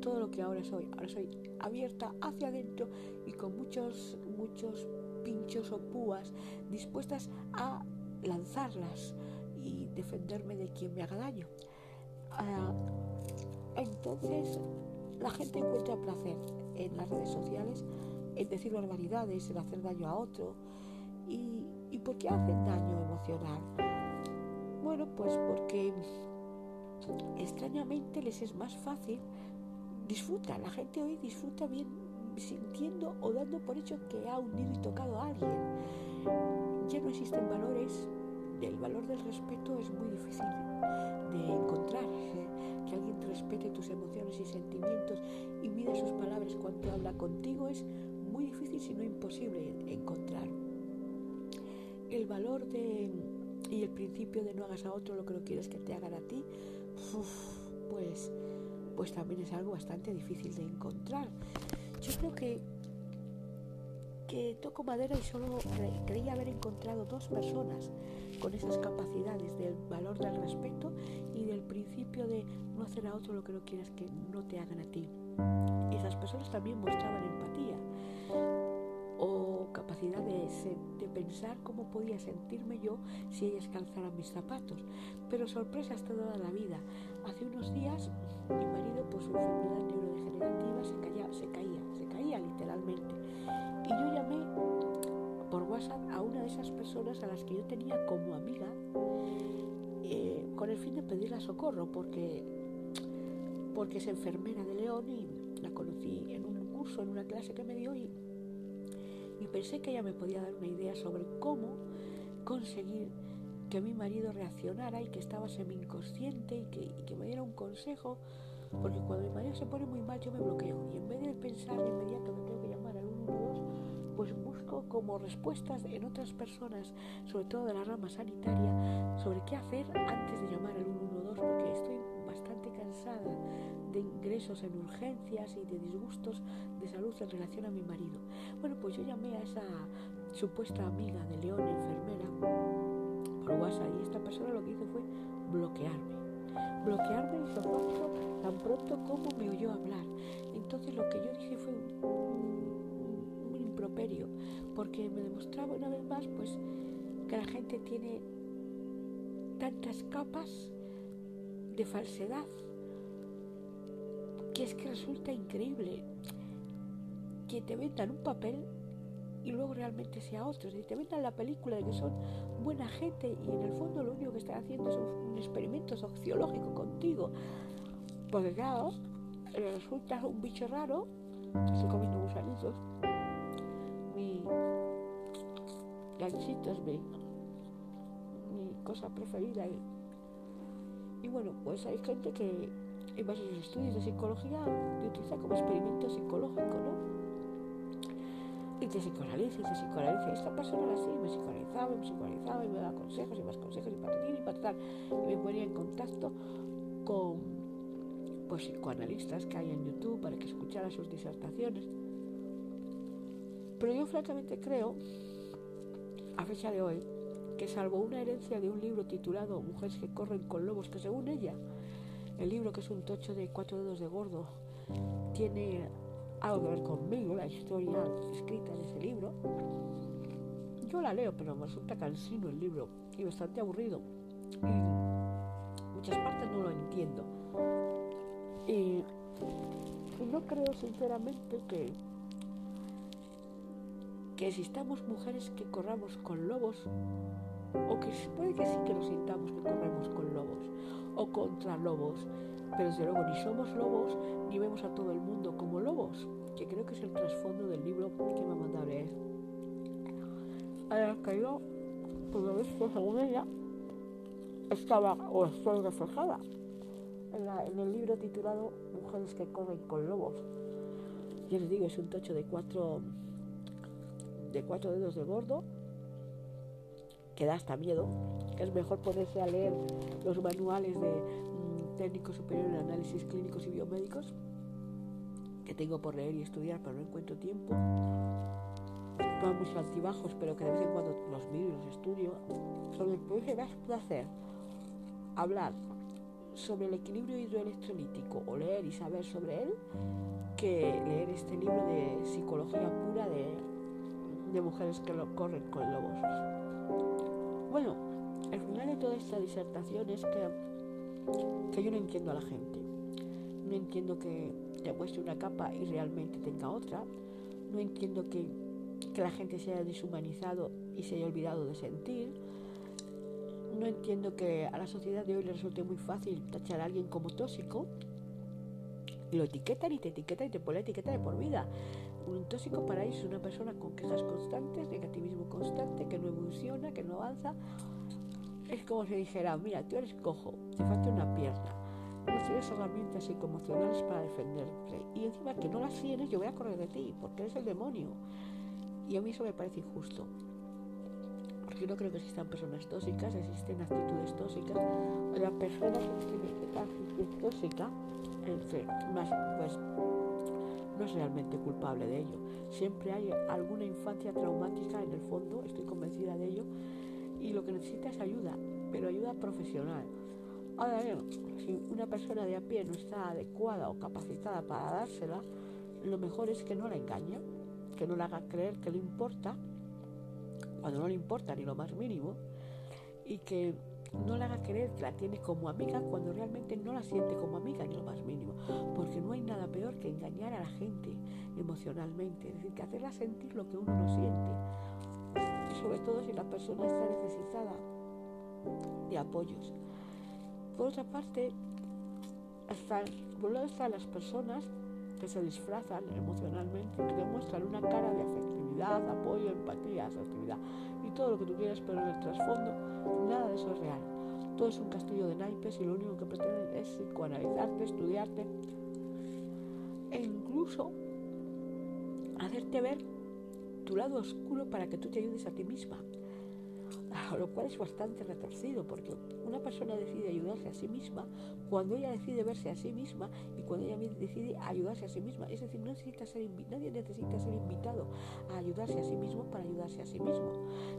todo lo que ahora soy. Ahora soy abierta hacia adentro y con muchos, muchos pinchos o púas dispuestas a lanzarlas y defenderme de quien me haga daño. Uh, entonces, la gente encuentra placer en las redes sociales, en decir barbaridades, en hacer daño a otro. ¿Y, y por qué hacen daño emocional? Pues porque extrañamente les es más fácil, disfruta, la gente hoy disfruta bien sintiendo o dando por hecho que ha unido y tocado a alguien. Ya no existen valores, el valor del respeto es muy difícil de encontrar, que alguien respete tus emociones y sentimientos y mide sus palabras cuando habla contigo es muy difícil, si no imposible encontrar. El valor de y el principio de no hagas a otro lo que no quieres que te hagan a ti, pues, pues también es algo bastante difícil de encontrar. Yo creo que, que toco madera y solo creía haber encontrado dos personas con esas capacidades del valor del respeto y del principio de no hacer a otro lo que no quieres que no te hagan a ti. Esas personas también mostraban empatía o capacidad de, de, pensar cómo podía sentirme yo si ellas calzaran mis zapatos. Pero sorpresas toda la vida. Hace unos días mi marido por su enfermedad neurodegenerativa se, caía, se caía, se caía literalmente. Y yo llamé por WhatsApp a una de esas personas a las que yo tenía como amiga eh, con el fin de pedirle socorro porque, porque es enfermera de León y la conocí en un curso, en una clase que me dio y y pensé que ella me podía dar una idea sobre cómo conseguir que mi marido reaccionara y que estaba semi-inconsciente y que, y que me diera un consejo, porque cuando mi marido se pone muy mal yo me bloqueo. Y en vez de pensar de inmediato que tengo que llamar al 112, pues busco como respuestas en otras personas, sobre todo de la rama sanitaria, sobre qué hacer antes de llamar al 112, porque estoy bastante cansada de ingresos en urgencias y de disgustos de salud en relación a mi marido. Bueno, pues yo llamé a esa supuesta amiga de León, enfermera, por WhatsApp y esta persona lo que hizo fue bloquearme. Bloquearme y tan pronto como me oyó hablar. Entonces lo que yo dije fue un, un, un improperio, porque me demostraba una vez más pues que la gente tiene tantas capas de falsedad que es que resulta increíble que te vendan un papel y luego realmente sea otro. Si te vendan la película de que son buena gente y en el fondo lo único que están haciendo es un experimento sociológico contigo. Porque claro, resulta un bicho raro, estoy comiendo gusanitos, mi ganchitos, mi, mi cosa preferida. Y bueno, pues hay gente que en base a sus estudios de psicología lo utiliza como experimento psicológico, ¿no? Y te psicoanaliza, y te psicoanaliza. Esta persona así me psicoanalizaba, me psicoanalizaba y me daba consejos y más consejos y patatín y patatán. Y me ponía en contacto con pues, psicoanalistas que hay en YouTube para que escuchara sus disertaciones. Pero yo francamente creo, a fecha de hoy, que salvo una herencia de un libro titulado Mujeres que corren con lobos, que según ella el libro, que es un tocho de cuatro dedos de gordo, tiene algo que ver conmigo, la historia escrita en ese libro. Yo la leo, pero me resulta cansino el libro y bastante aburrido. Y muchas partes no lo entiendo. Y, no creo sinceramente que, que existamos mujeres que corramos con lobos, o que puede que sí que nos sintamos que corremos con lobos, o contra lobos. pero desde luego ni somos lobos ni vemos a todo el mundo como lobos, que creo que es el trasfondo del libro que me ha mandado leer. A la que yo, por lo visto, según ella, estaba o estoy reflejada en, el libro titulado Mujeres que corren con lobos. Ya les digo, es un tocho de cuatro, de cuatro dedos de gordo que da hasta miedo, que es mejor ponerse a leer los manuales de mm, técnico superior en análisis clínicos y biomédicos que tengo por leer y estudiar, pero no encuentro tiempo. Son muchos altibajos, pero que de vez en cuando los miro y los estudio. Sobre el que me hacer hablar sobre el equilibrio hidroelectrolítico o leer y saber sobre él que leer este libro de psicología pura de, de mujeres que lo corren con lobos. Bueno, el final de toda esta disertación es que, que yo no entiendo a la gente. No entiendo que te muestre una capa y realmente tenga otra. No entiendo que, que la gente se haya deshumanizado y se haya olvidado de sentir no entiendo que a la sociedad de hoy le resulte muy fácil tachar a alguien como tóxico y lo etiquetan y te etiquetan y te ponen etiqueta de por vida. Un tóxico para ellos una persona con quejas constantes, negativismo constante, que no evoluciona, que no avanza. Es como si dijera, mira, tú eres cojo, te falta una pierna, no tienes herramientas psicoemocionales para defenderte. Y encima que no las tienes, yo voy a correr de ti, porque eres el demonio. Y a mí eso me parece injusto. Yo no creo que existan personas tóxicas, existen actitudes tóxicas. La persona que tiene esta actitud tóxica, más, pues, no es realmente culpable de ello. Siempre hay alguna infancia traumática en el fondo, estoy convencida de ello, y lo que necesita es ayuda, pero ayuda profesional. Ahora bien, si una persona de a pie no está adecuada o capacitada para dársela, lo mejor es que no la engañe, que no la haga creer que le importa cuando no le importa ni lo más mínimo, y que no le haga creer que la tiene como amiga cuando realmente no la siente como amiga ni lo más mínimo, porque no hay nada peor que engañar a la gente emocionalmente, es decir, que hacerla sentir lo que uno no siente, sobre todo si la persona está necesitada de apoyos. Por otra parte, están, por un lado están las personas que se disfrazan emocionalmente, que demuestran una cara de afectividad, apoyo, empatía, asertividad todo lo que tú quieras, pero en el trasfondo nada de eso es real. Todo es un castillo de naipes y lo único que pretenden es psicoanalizarte, estudiarte e incluso hacerte ver tu lado oscuro para que tú te ayudes a ti misma lo cual es bastante retorcido porque una persona decide ayudarse a sí misma cuando ella decide verse a sí misma y cuando ella decide ayudarse a sí misma. Es decir, no necesita ser, nadie necesita ser invitado a ayudarse a sí mismo para ayudarse a sí mismo.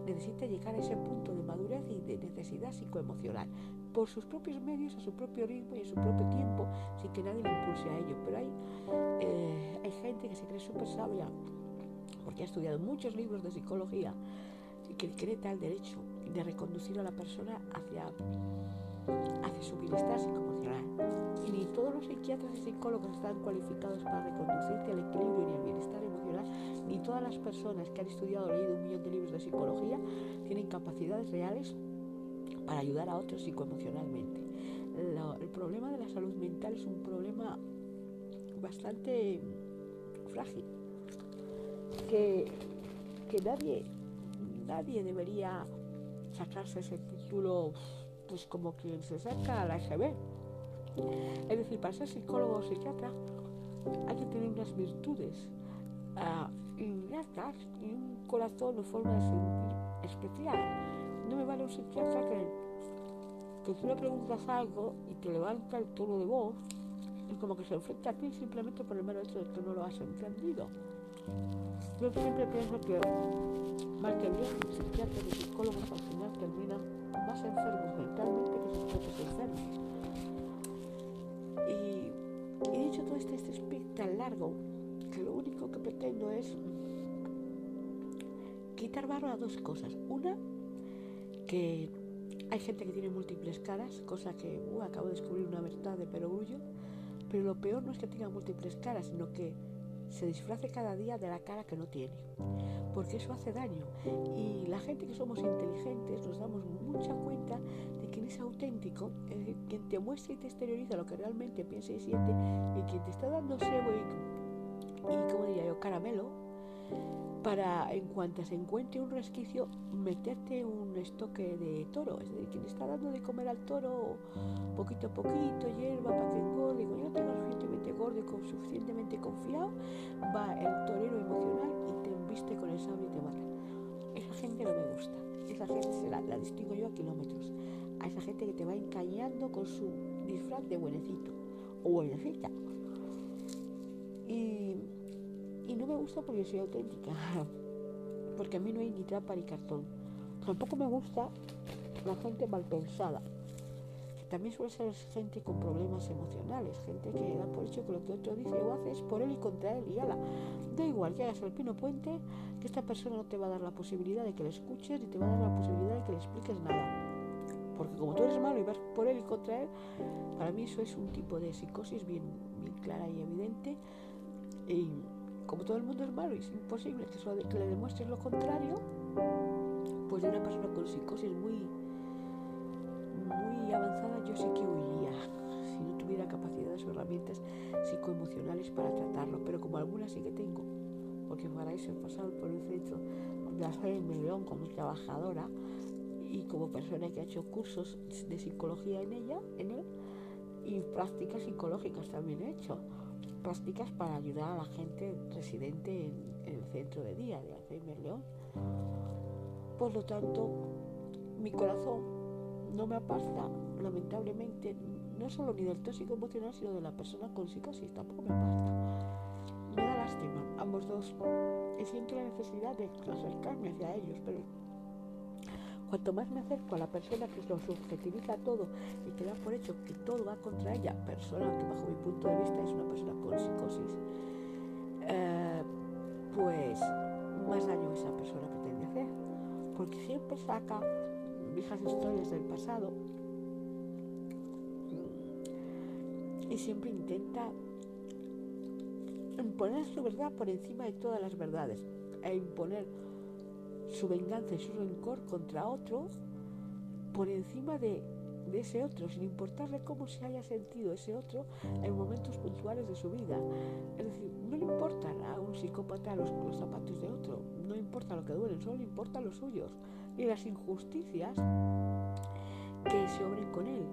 Necesita llegar a ese punto de madurez y de necesidad psicoemocional por sus propios medios, a su propio ritmo y a su propio tiempo, sin que nadie le impulse a ello. Pero hay, eh, hay gente que se cree súper sabia porque ha estudiado muchos libros de psicología que cree tal derecho de reconducir a la persona hacia, hacia su bienestar psicoemocional. Y ni todos los psiquiatras y psicólogos están cualificados para reconducirte al equilibrio y al bienestar emocional, ni todas las personas que han estudiado o leído un millón de libros de psicología tienen capacidades reales para ayudar a otros psicoemocionalmente. el problema de la salud mental es un problema bastante frágil, que, que nadie nadie debería sacarse ese título pues como quien se saca la SB. Es decir, para ser psicólogo o psiquiatra hay que tener unas virtudes uh, innatas y un corazón o forma de sentir especial. No me vale un psiquiatra que, que tú le preguntas algo y te levanta el tono de voz y como que se enfrenta a ti simplemente por el mero hecho de que no lo has entendido. Yo siempre pienso que psiquiatras y psicólogos más enfermos mentalmente que sus propios enfermos. Y, dicho todo este, este speak tan largo, que lo único que pretendo es quitar barro a dos cosas. Una, que hay gente que tiene múltiples caras, cosa que uh, acabo de descubrir una verdad de perogrullo, pero lo peor no es que tenga múltiples caras, sino que se disfrace cada día de la cara que no tiene, porque eso hace daño. Y la gente que somos inteligentes nos damos mucha cuenta de quién es auténtico, es decir, quien te muestra y te exterioriza lo que realmente piensa y siente, y quien te está dando sebo y como diría yo, caramelo, para en cuanto se encuentre un resquicio meterte un estoque de toro, es decir, quien está dando de comer al toro poquito a poquito, hierba para que engorde, cuando yo tengo suficientemente gordo y suficientemente confiado, va el torero emocional y te embiste con el sable y te mata. Esa gente no me gusta, esa gente la, la distingo yo a kilómetros, a esa gente que te va encañando con su disfraz de buenecito o buenecita. Y y no me gusta porque soy auténtica, porque a mí no hay ni trampa ni cartón. Tampoco me gusta la gente mal pensada, también suele ser gente con problemas emocionales, gente que da por hecho que lo que otro dice o hace es por él y contra él y ala. Da igual que hagas el pino puente, que esta persona no te va a dar la posibilidad de que le escuches ni te va a dar la posibilidad de que le expliques nada. Porque como tú eres malo y vas por él y contra él, para mí eso es un tipo de psicosis bien, bien clara y evidente. Y como todo el mundo es malo y es imposible que, le demuestres lo contrario, pues de una persona con psicosis muy, muy avanzada yo sé que huiría si no tuviera capacidades o herramientas psicoemocionales para tratarlo, pero como algunas sí que tengo, porque para eso he pasado por un centro de hacer en León como trabajadora y como persona que ha hecho cursos de psicología en ella, en él, y prácticas psicológicas también he hecho prácticas para ayudar a la gente residente en, el centro de día de Alzheimer León. Por lo tanto, mi corazón no me aparta, lamentablemente, no solo ni del tóxico emocional, sino de la persona con psicosis, tampoco me aparta. Me da lástima, ambos dos. Y siento la necesidad de acercarme hacia ellos, pero Cuanto más me acerco a la persona que lo subjetiviza todo y que da por hecho que todo va contra ella, persona que bajo mi punto de vista es una persona con psicosis, eh, pues más daño esa persona pretende hacer. Porque siempre saca viejas historias del pasado y siempre intenta imponer su verdad por encima de todas las verdades e imponer su venganza y su rencor contra otro por encima de, ese otro, sin importarle cómo se haya sentido ese otro en momentos puntuales de su vida. Es decir, no le importan a un psicópata los, los zapatos de otro, no importa lo que duelen, solo le importan los suyos y las injusticias que se obren con él.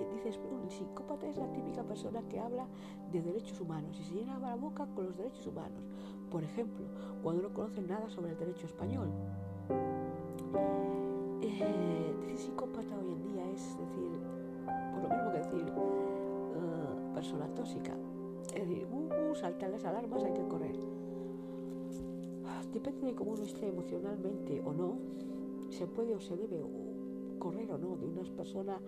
Y dices, un psicópata es la típica persona que habla de derechos humanos y se llena la boca con los derechos humanos. Por ejemplo, cuando no conocen nada sobre el derecho español. Eh, decir psicópata hoy en día es decir, por lo mismo que decir uh, persona tóxica. Es decir, uh, saltan las alarmas, hay que correr. Depende de cómo uno esté emocionalmente o no, se puede o se debe correr o no de una persona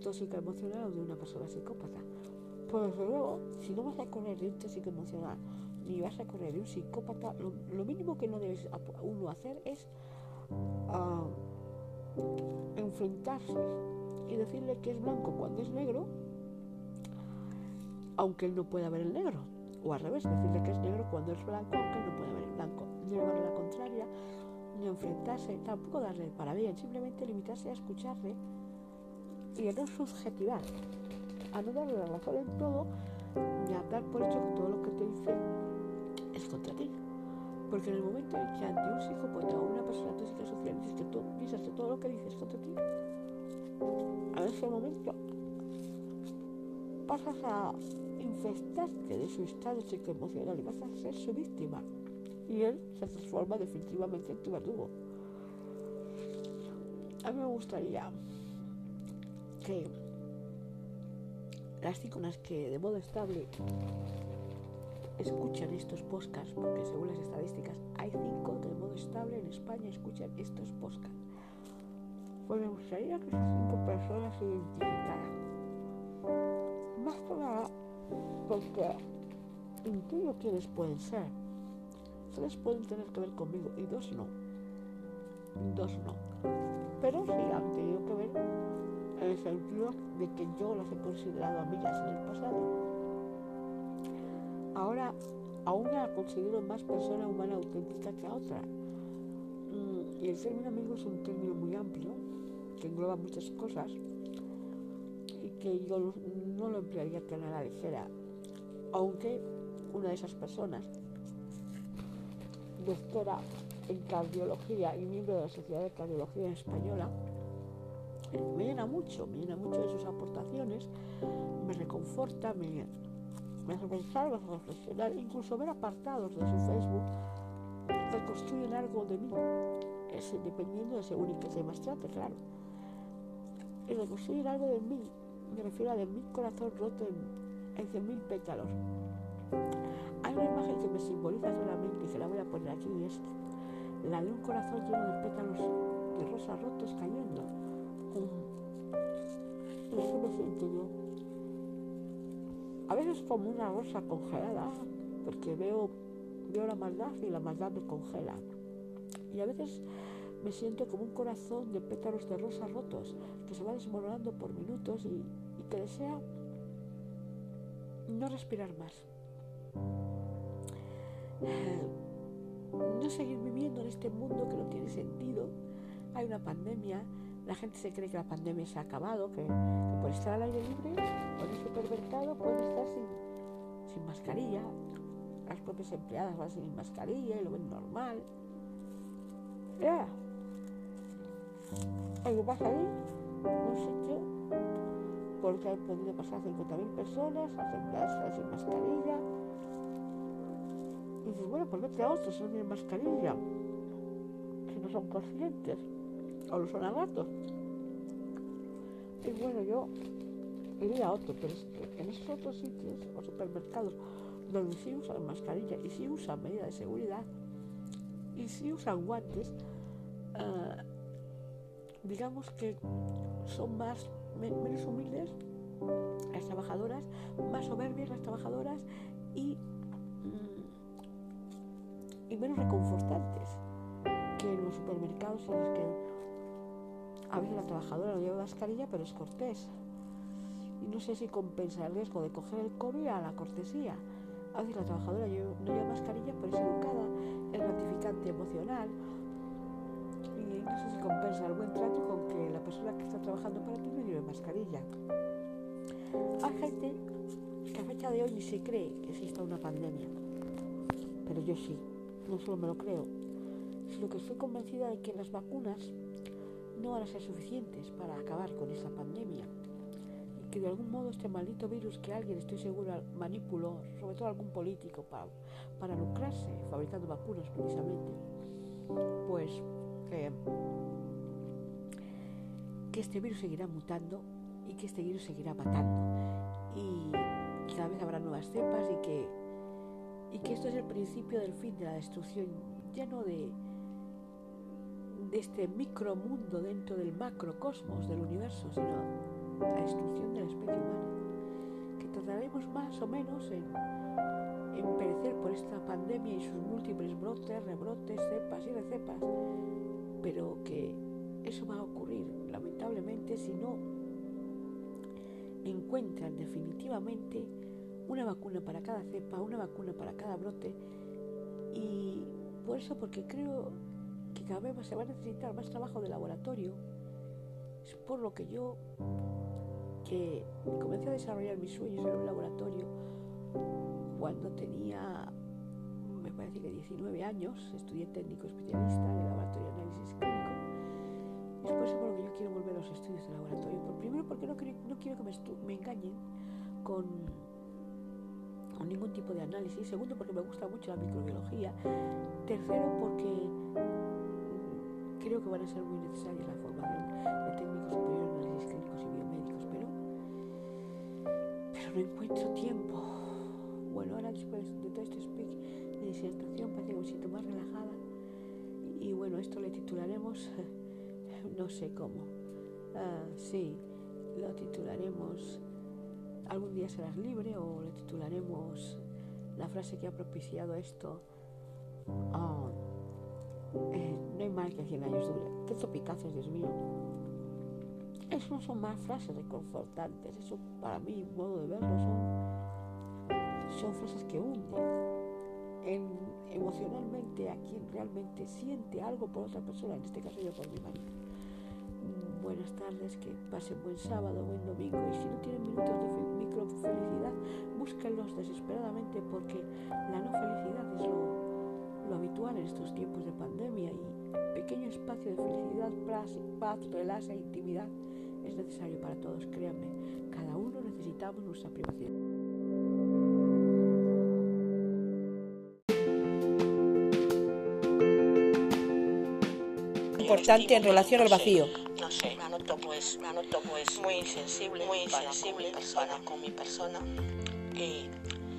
tóxica emocional o de una persona psicópata. Pues luego, si no vas a correr de un tóxico emocional ni vas a correr de un psicópata, lo, mínimo que no debes uno hacer es uh, enfrentarse y decirle que es blanco cuando es negro, aunque él no pueda ver el negro. O al revés, decirle que es negro cuando es blanco, aunque él no pueda ver el blanco. No llevarle la contraria, ni enfrentarse, tampoco darle para bien, simplemente limitarse a escucharle y a no subjetivar, a no darle la razón en todo, ni a dar por hecho que todo lo que te dice es contra ti. Porque en el momento en que ante un psicópata o una persona tóxica social dices que, tú, dices que todo lo que dices es contra ti, a ese momento pasas a infestarte de su estado psicoemocional y vas a ser su víctima. Y él se transforma definitivamente en tu verdugo. A mí me gustaría que las iconas que de modo estable escuchan estos podcasts, porque según las estadísticas hay cinco que de modo estable en España escuchan estos podcasts. Pues me gustaría que esas cinco personas se identificaran. Más que nada porque intuyo quiénes pueden ser. Tres pueden tener que ver conmigo y dos no. Dos no. Pero sí han tenido que ver en el sentido de que yo las he considerado amigas en el pasado Ahora a una considero más persona humana auténtica que a otra. Mm, y el término amigo es un término muy amplio, que engloba muchas cosas y que yo no lo emplearía tan a la ligera, aunque una de esas personas, doctora en cardiología y miembro de la Sociedad de Cardiología Española, me llena mucho, me llena mucho de sus aportaciones, me reconforta, me, pensar, me hace reflexionar, incluso ver apartados de su Facebook reconstruyen algo de mí, es, dependiendo de según en qué temas trate, claro. Y reconstruyen algo de mí, me refiero a de mi corazón roto en, en cien mil pétalos. Hay una imagen que me simboliza solamente y que la voy a poner aquí y es la de un corazón lleno de pétalos de rosas rotos cayendo. Eso me siento yo. A veces como una rosa congelada, porque veo, veo la maldad y la maldad me congela. Y a veces me siento como un corazón de pétalos de rosas rotos que se va desmoronando por minutos y, y que desea no respirar más. No seguir viviendo en este mundo que no tiene sentido. Hay una pandemia, la gente se cree que la pandemia se ha acabado, que, por estar al aire libre en el supermercado pueden estar sin, sin mascarilla. Las propias empleadas van sin mascarilla y lo ven normal. Ya. Algo pasa ahí, un sitio, porque han podido pasar 50.000 personas, las empleadas están sin mascarilla. Y dices, bueno, pues vete a otros, no tienen mascarilla, si no son conscientes o lo son a ratos. Y bueno, yo iría a otro, pero es que en esos otros sitios o supermercados donde sí usan mascarilla y sí usan medidas de seguridad y sí usan guantes, uh, digamos que son más menos humildes las trabajadoras, más soberbias las trabajadoras y, mm, y menos reconfortantes que en los supermercados en los que a veces la trabajadora no lleva mascarilla, pero es cortés. Y no sé si compensa el riesgo de coger el COVID a la cortesía. A veces la trabajadora no lleva mascarilla, pero es educada, es gratificante emocional. Y no sé si compensa el buen trato con que la persona que está trabajando para ti no lleve mascarilla. Hay gente que a fecha de hoy ni se cree que exista una pandemia. Pero yo sí, no solo me lo creo, sino que estoy convencida de que las vacunas no van a ser suficientes para acabar con esta pandemia. Y que de algún modo este maldito virus que alguien, estoy segura, manipuló, sobre todo algún político, para, para lucrarse fabricando vacunas precisamente, pues que, que este virus seguirá mutando y que este virus seguirá matando. Y cada vez habrá nuevas cepas y que, y que esto es el principio del fin de la destrucción, ya no de de este micromundo dentro del macrocosmos del universo, sino la destrucción de la especie humana, que tardaremos más o menos en, en perecer por esta pandemia y sus múltiples brotes, rebrotes, cepas y recepas, pero que eso va a ocurrir lamentablemente si no encuentran definitivamente una vacuna para cada cepa, una vacuna para cada brote. Y por eso porque creo que cada vez se va a necesitar más trabajo de laboratorio. Es por lo que yo, que comencé a desarrollar mis sueños en un laboratorio cuando tenía, me parece que 19 años, estudié técnico especialista en el laboratorio de análisis clínico. Es por lo que yo quiero volver a los estudios de laboratorio. Por primero porque no, no quiero que me, me engañen con con ningún tipo de análisis. Segundo, porque me gusta mucho la microbiología. Tercero, porque creo que van a ser muy necesarias la formación de técnicos superiores en análisis clínicos y biomédicos, pero, pero no encuentro tiempo. Bueno, ahora después de todo este speak de disertación parece que me siento más relajada y bueno, esto le titularemos, no sé cómo, ah, sí, lo titularemos Algún día serás libre o le titularemos la frase que ha propiciado esto. Oh, eh, no hay mal que 100 años dure. Qué topicazos, Dios mío. Eso no son más frases reconfortantes. Eso, para mí, modo de verlo, son, frases que hunden. emocionalmente a quien realmente siente algo por otra persona, en este caso yo por mi marido. Mm, buenas tardes, que pasen buen sábado, buen domingo y si no tienen minutos de micro felicidad, búsquenlos desesperadamente porque la no felicidad es lo, lo habitual en estos tiempos de pandemia y pequeño espacio de felicidad, paz, relax e intimidad es necesario para todos, créanme, cada uno necesitamos nuestra privacidad. importante en relación al vacío. No sé, la noto pues, la noto pues muy insensible, muy insensible para con mi persona, y,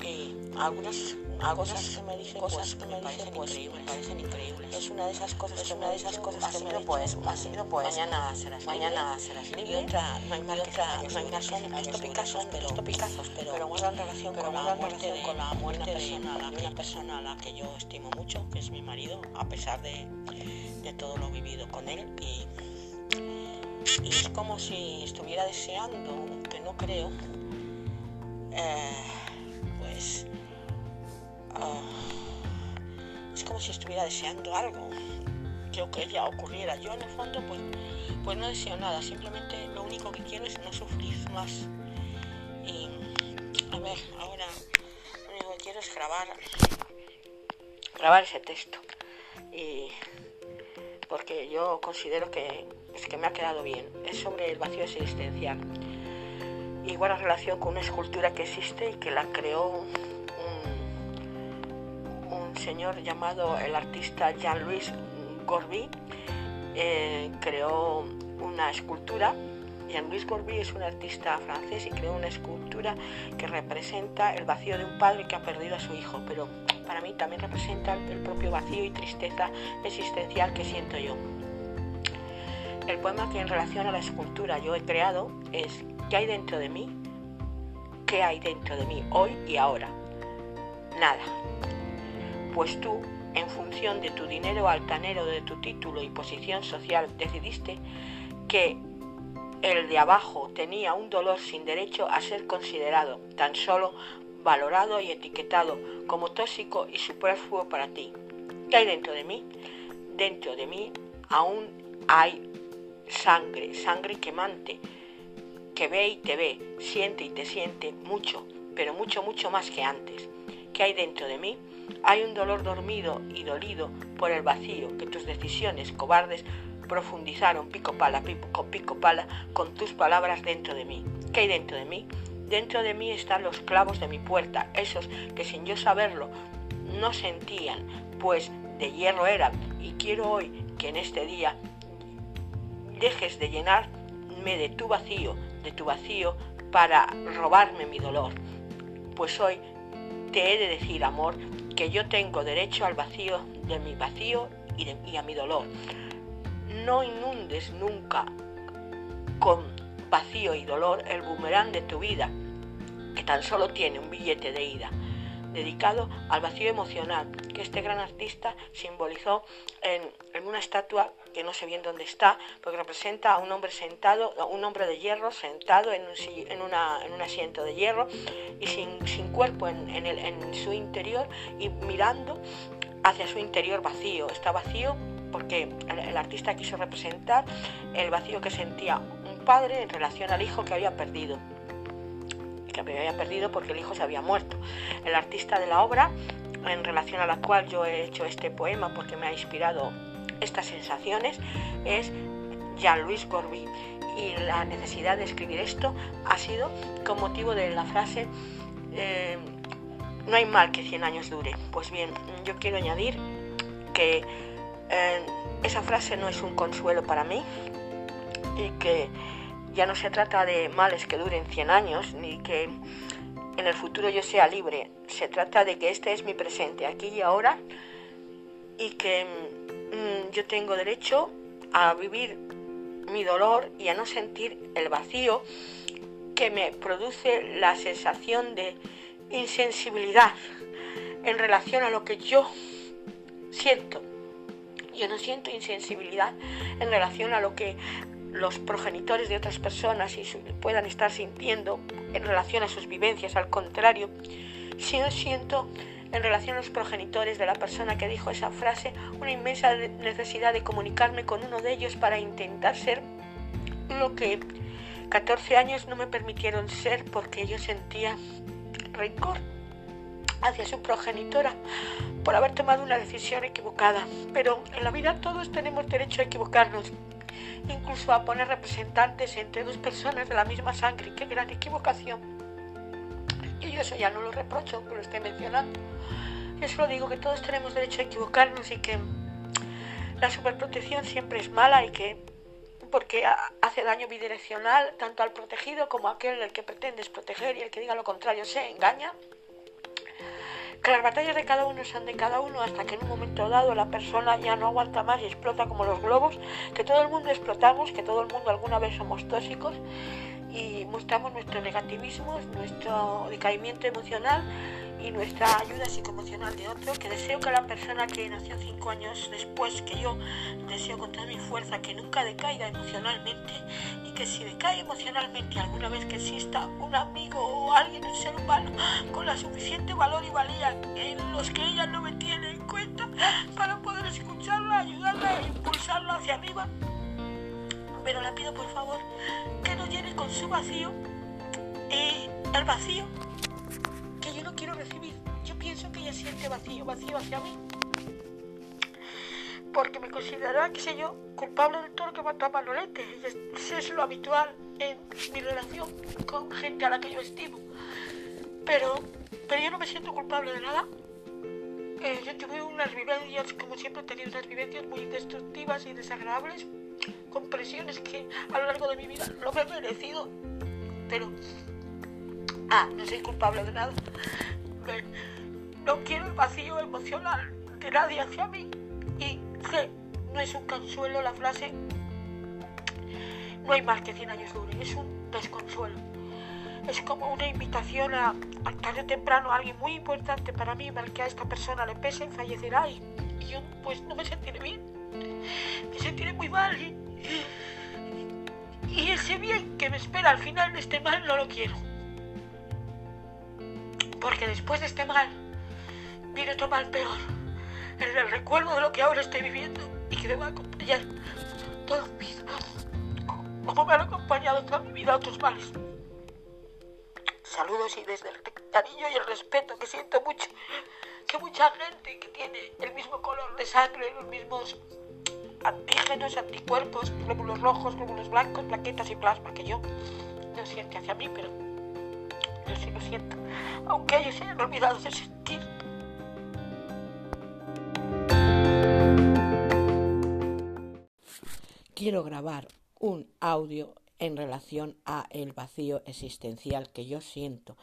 y algunas cosas que me dicen cosas que me parecen pues, me parecen increíbles. Es una de esas cosas, es una de esas cosas que me pues, así no pues, mañana serás mañana serás libre. Y otra, no hay más otra, no hay más son estos picazos, pero estos picazos, pero, pero guardan relación con la muerte con la muerte de una persona a la que yo estimo mucho, que es mi marido, a pesar de de todo lo vivido con él. Y, es como si estuviera deseando, que no creo, eh, pues ah, es como si estuviera deseando algo, que, que ya ocurriera. Yo en el fondo pues, pues no deseo nada, simplemente lo único que quiero es no sufrir más. Y a ver, ahora lo único que quiero es grabar, grabar ese texto. Y porque yo considero que, es que me ha quedado bien. Es sobre el vacío existencial. Y guarda relación con una escultura que existe y que la creó señor llamado el artista Jean-Louis Gorby. Eh, creó una escultura. Jean-Louis Gorby es un artista francés y creó una escultura que representa el vacío de un padre que ha perdido a su hijo, pero para mí también representa el propio vacío y tristeza existencial que siento yo. El poema que en relación a la escultura yo he creado es ¿Qué hay dentro de mí? ¿Qué hay dentro de mí hoy y ahora? Nada. Pues tú, en función de tu dinero altanero, de tu título y posición social, decidiste que el de abajo tenía un dolor sin derecho a ser considerado, tan solo valorado y etiquetado como tóxico y superfluo para ti. ¿Qué hay dentro de mí? Dentro de mí aún hay sangre, sangre quemante, que ve y te ve, siente y te siente mucho, pero mucho, mucho más que antes. ¿Qué hay dentro de mí? Hay un dolor dormido y dolido por el vacío que tus decisiones cobardes profundizaron pico pala, pico, pico pala con tus palabras dentro de mí. ¿Qué hay dentro de mí? Dentro de mí están los clavos de mi puerta, esos que sin yo saberlo no sentían, pues de hierro eran. Y quiero hoy que en este día dejes de llenarme de tu vacío, de tu vacío para robarme mi dolor. Pues hoy te he de decir, amor, que yo tengo derecho al vacío de mi vacío y, a mi dolor. No inundes nunca con vacío y dolor el boomerang de tu vida, que tan solo tiene un billete de ida, dedicado al vacío emocional que este gran artista simbolizó en, una estatua que no sé bien dónde está, porque representa a un hombre sentado, un hombre de hierro sentado en un, en un asiento de hierro y sin, cuerpo en, su interior y mirando hacia su interior vacío. Está vacío porque el, artista quiso representar el vacío que sentía padre en relación al hijo que había perdido. Que había perdido porque el hijo se había muerto. El artista de la obra, en relación a la cual yo he hecho este poema porque me ha inspirado estas sensaciones, es Jean-Louis Gorby. Y la necesidad de escribir esto ha sido con motivo de la frase eh, no hay mal que 100 años dure. Pues bien, yo quiero añadir que eh, esa frase no es un consuelo para mí y que ya no se trata de males que duren 100 años, ni que en el futuro yo sea libre. Se trata de que este es mi presente, aquí y ahora, y que mm, yo tengo derecho a vivir mi dolor y a no sentir el vacío que me produce la sensación de insensibilidad en relación a lo que yo siento. Yo no siento insensibilidad en relación a lo que los progenitores de otras personas y puedan estar sintiendo en relación a sus vivencias. Al contrario, si no siento en relación a los progenitores de la persona que dijo esa frase, una inmensa necesidad de comunicarme con uno de ellos para intentar ser lo que 14 años no me permitieron ser porque yo sentía rencor hacia su progenitora por haber tomado una decisión equivocada. Pero en la vida todos tenemos derecho a equivocarnos, incluso a poner representantes entre dos personas de la misma sangre. ¡Qué gran equivocación! Y yo eso ya no lo reprocho, que lo esté mencionando. Yo solo digo que todos tenemos derecho a equivocarnos y que la superprotección siempre es mala y que porque hace daño bidireccional tanto al protegido como a aquel el que pretendes proteger y el que diga lo contrario se engaña que las batallas de cada uno son de cada uno hasta que en un momento dado la persona ya no aguanta más y explota como los globos, que todo el mundo explotamos, que todo el mundo alguna vez somos tóxicos y mostramos nuestro negativismo, nuestro decaimiento emocional y nuestra ayuda psicoemocional de otro, que deseo que la persona que nació cinco años después que yo, deseo con toda mi fuerza que nunca decaiga emocionalmente y que si decae emocionalmente alguna vez que exista un amigo o alguien, un ser humano, con la suficiente valor y valía en los que ella no me tiene en cuenta para poder escucharla, ayudarla e impulsarla hacia arriba. Pero le pido por favor que no llene con su vacío y el vacío quiero recibir. Yo pienso que ella siente vacío, vacío hacia mí. Porque me considerará, qué sé yo, culpable de todo lo que mató a Manolete. Eso es lo habitual en mi relación con gente a la que yo estimo. Pero, pero yo no me siento culpable de nada. Eh, yo tuve unas vivencias, como siempre he tenido unas vivencias muy destructivas y desagradables, con presiones que a lo largo de mi vida no me he merecido. Pero Ah, no soy culpable de nada. No quiero el vacío emocional de nadie hacia mí. Y sé, no es un consuelo la frase. No hay más que 100 años dure, es un desconsuelo. Es como una invitación a, tarde o temprano a alguien muy importante para mí, mal que a esta persona le pese, fallecerá y, yo pues no me sentiré bien. Me sentiré muy mal y, ese bien que me espera al final de este mal no lo quiero. Porque después de este mal, viene otro mal peor. En el recuerdo de lo que ahora estoy viviendo y que me va a acompañar toda mi vida. Como me han acompañado toda mi vida otros males. Saludos y desde el cariño y el respeto que siento mucho, que mucha gente que tiene el mismo color de sangre, los mismos antígenos, anticuerpos, glóbulos rojos, glóbulos blancos, plaquetas y plasma que yo no siente hacia mí, pero yo sí lo siento aunque ellos se hayan olvidado de sentir. Quiero grabar un audio en relación a el vacío existencial que yo siento.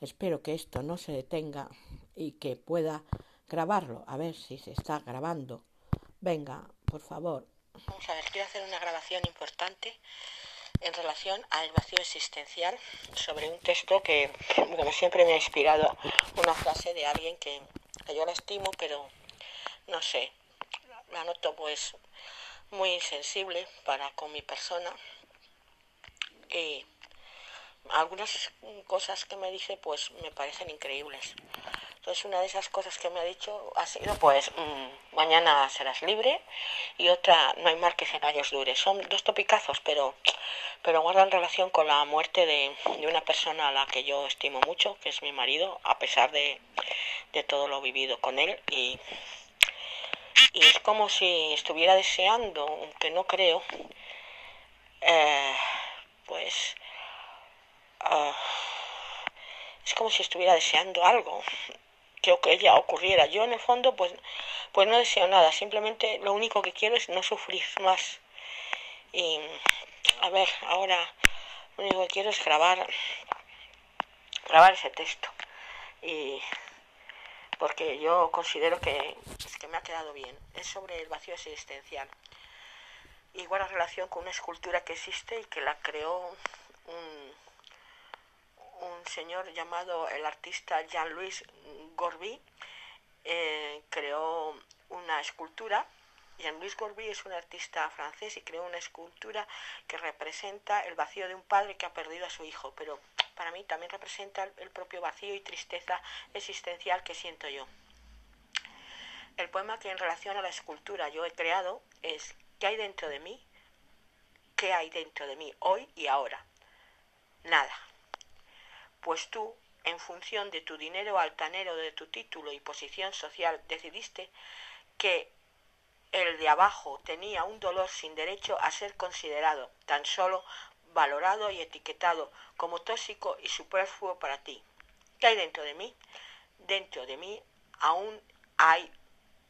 Espero que esto no se detenga y que pueda grabarlo. A ver si se está grabando. Venga, por favor. Vamos a ver, quiero hacer una grabación importante en relación al vacío existencial sobre un texto que, como siempre, me ha inspirado una frase de alguien que, yo la estimo, pero no sé, la noto pues muy insensible para con mi persona y algunas cosas que me dice pues me parecen increíbles. Entonces una de esas cosas que me ha dicho ha sido pues mm, mañana serás libre y otra no hay más que 100 años dures. Son dos topicazos, pero, pero guardan relación con la muerte de, una persona a la que yo estimo mucho, que es mi marido, a pesar de, todo lo vivido con él. Y, y es como si estuviera deseando, aunque no creo, eh, pues... Ah, es como si estuviera deseando algo que, ya ocurriera. Yo en el fondo pues, pues no deseo nada, simplemente lo único que quiero es no sufrir más. Y a ver, ahora lo único que quiero es grabar, grabar ese texto. Y porque yo considero que, que me ha quedado bien. Es sobre el vacío existencial. Y guarda relación con una escultura que existe y que la creó un, un señor llamado el artista Jean-Louis Gorby eh, creó una escultura Jean-Louis Gorby es un artista francés y creó una escultura que representa el vacío de un padre que ha perdido a su hijo, pero para mí también representa el propio vacío y tristeza existencial que siento yo. El poema que en relación a la escultura yo he creado es ¿Qué hay dentro de mí? ¿Qué hay dentro de mí hoy y ahora? Nada. Pues tú, en función de tu dinero altanero, de tu título y posición social, decidiste que el de abajo tenía un dolor sin derecho a ser considerado, tan solo valorado y etiquetado como tóxico y superfluo para ti. ¿Qué hay dentro de mí? Dentro de mí aún hay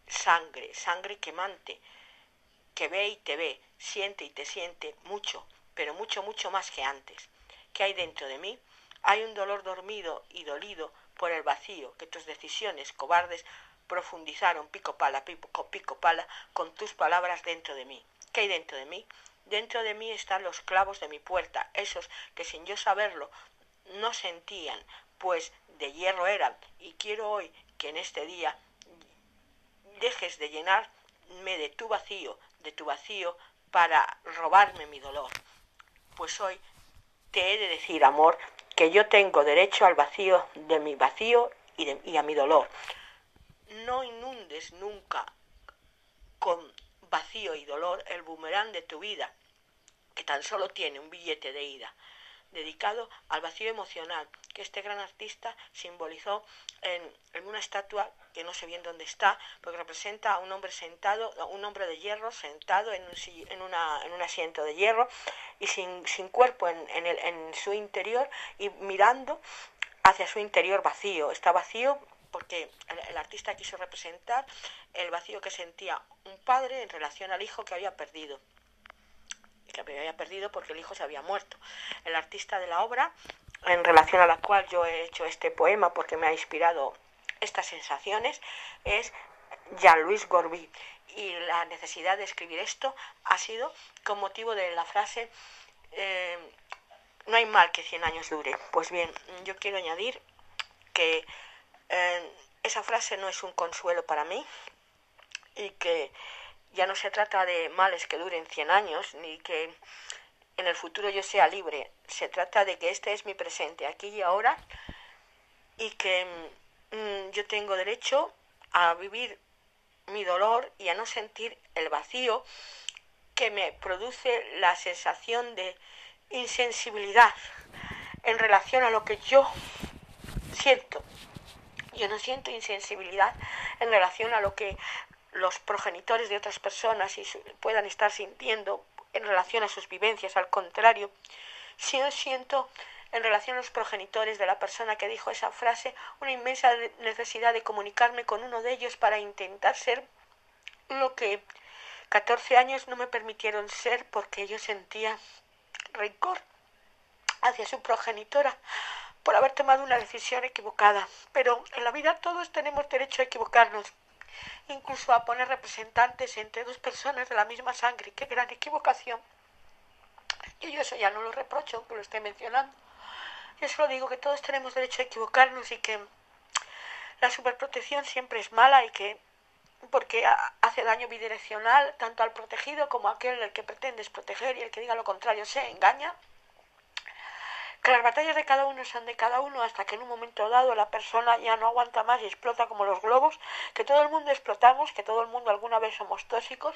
sangre, sangre quemante, que ve y te ve, siente y te siente mucho, pero mucho, mucho más que antes. ¿Qué hay dentro de mí? Hay un dolor dormido y dolido por el vacío que tus decisiones cobardes profundizaron pico pala, pico, pico pala con tus palabras dentro de mí. ¿Qué hay dentro de mí? Dentro de mí están los clavos de mi puerta, esos que sin yo saberlo no sentían, pues de hierro eran, y quiero hoy que en este día dejes de llenarme de tu vacío, de tu vacío, para robarme mi dolor. Pues hoy te he de decir, amor, que yo tengo derecho al vacío de mi vacío y, a mi dolor. No inundes nunca con vacío y dolor el boomerang de tu vida, que tan solo tiene un billete de ida, dedicado al vacío emocional que este gran artista simbolizó en, una estatua que no sé bien dónde está, porque representa a un hombre sentado, un hombre de hierro sentado en un, asiento de hierro y sin, sin cuerpo en, el, en su interior y mirando hacia su interior vacío. Está vacío porque el, artista quiso representar el vacío que sentía un padre en relación al hijo que había perdido que había perdido porque el hijo se había muerto. El artista de la obra, en relación a la cual yo he hecho este poema porque me ha inspirado estas sensaciones, es Jean-Louis Gorby. Y la necesidad de escribir esto ha sido con motivo de la frase eh, no hay mal que 100 años dure. Pues bien, yo quiero añadir que eh, esa frase no es un consuelo para mí y que ya no se trata de males que duren 100 años ni que en el futuro yo sea libre. Se trata de que este es mi presente, aquí y ahora, y que mm, yo tengo derecho a vivir mi dolor y a no sentir el vacío que me produce la sensación de insensibilidad en relación a lo que yo siento. Yo no siento insensibilidad en relación a lo que los progenitores de otras personas puedan estar sintiendo en relación a sus vivencias. Al contrario, si yo siento en relación a los progenitores de la persona que dijo esa frase una inmensa necesidad de comunicarme con uno de ellos para intentar ser lo que 14 años no me permitieron ser porque yo sentía rencor hacia su progenitora por haber tomado una decisión equivocada. Pero en la vida todos tenemos derecho a equivocarnos, incluso a poner representantes entre dos personas de la misma sangre. ¡Qué gran equivocación! Y yo eso ya no lo reprocho, aunque lo esté mencionando. Yo solo digo que todos tenemos derecho a equivocarnos y que la superprotección siempre es mala y que porque hace daño bidireccional tanto al protegido como a aquel el que pretendes proteger y el que diga lo contrario se engaña que las batallas de cada uno son de cada uno hasta que en un momento dado la persona ya no aguanta más y explota como los globos, que todo el mundo explotamos, que todo el mundo alguna vez somos tóxicos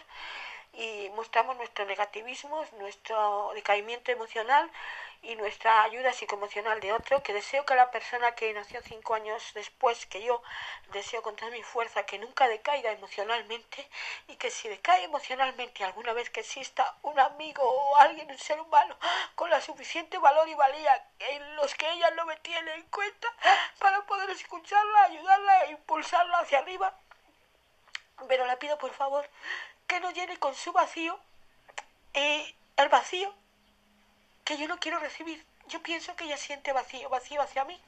y mostramos nuestro negativismo, nuestro decaimiento emocional y nuestra ayuda psicoemocional de otro, que deseo que la persona que nació cinco años después que yo, deseo con toda mi fuerza que nunca decaiga emocionalmente y que si decae emocionalmente alguna vez que exista un amigo o alguien, un ser humano, con la suficiente valor y valía en los que ella no me tiene en cuenta para poder escucharla, ayudarla e impulsarla hacia arriba. Pero le pido por favor que no llene con su vacío eh, el vacío que yo no quiero recibir. Yo pienso que ella siente vacío, vacío hacia mí.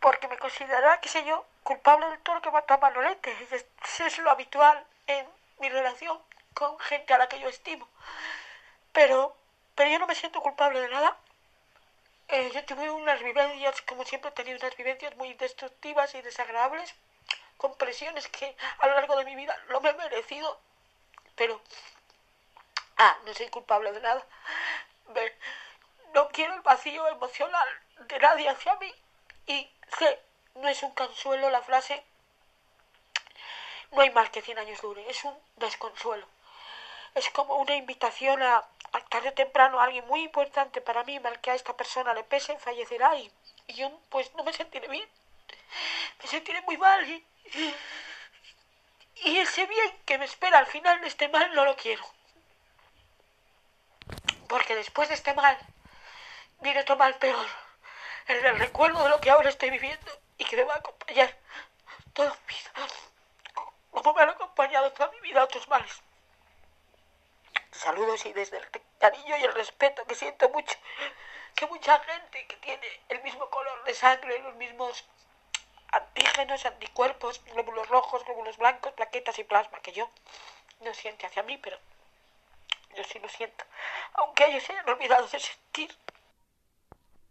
Porque me considerará, qué sé yo, culpable de todo lo que mató a Manolete. Eso es lo habitual en mi relación con gente a la que yo estimo. Pero, pero yo no me siento culpable de nada. Eh, yo tuve unas vivencias, como siempre he tenido unas vivencias muy destructivas y desagradables con presiones que a lo largo de mi vida no me he merecido, pero... Ah, no soy culpable de nada. no quiero el vacío emocional de nadie hacia mí. Y sé, no es un consuelo la frase, no hay más que 100 años dure, es un desconsuelo. Es como una invitación a, tarde o temprano, a alguien muy importante para mí, mal que a esta persona le pese, fallecerá y, y yo pues no me sentiré bien. Me sentiré muy mal y, y ese bien que me espera al final de este mal no lo quiero. Porque después de este mal viene otro mal peor. El del recuerdo de lo que ahora estoy viviendo y que me va a acompañar toda mi vida. Como me han acompañado toda mi vida otros males. Saludos y desde el cariño y el respeto que siento mucho que mucha gente que tiene el mismo color de sangre, los mismos antígenos, anticuerpos, glóbulos rojos, glóbulos blancos, plaquetas y plasma, que yo no siente hacia mí, pero yo sí lo siento. Aunque ellos se hayan olvidado de sentir.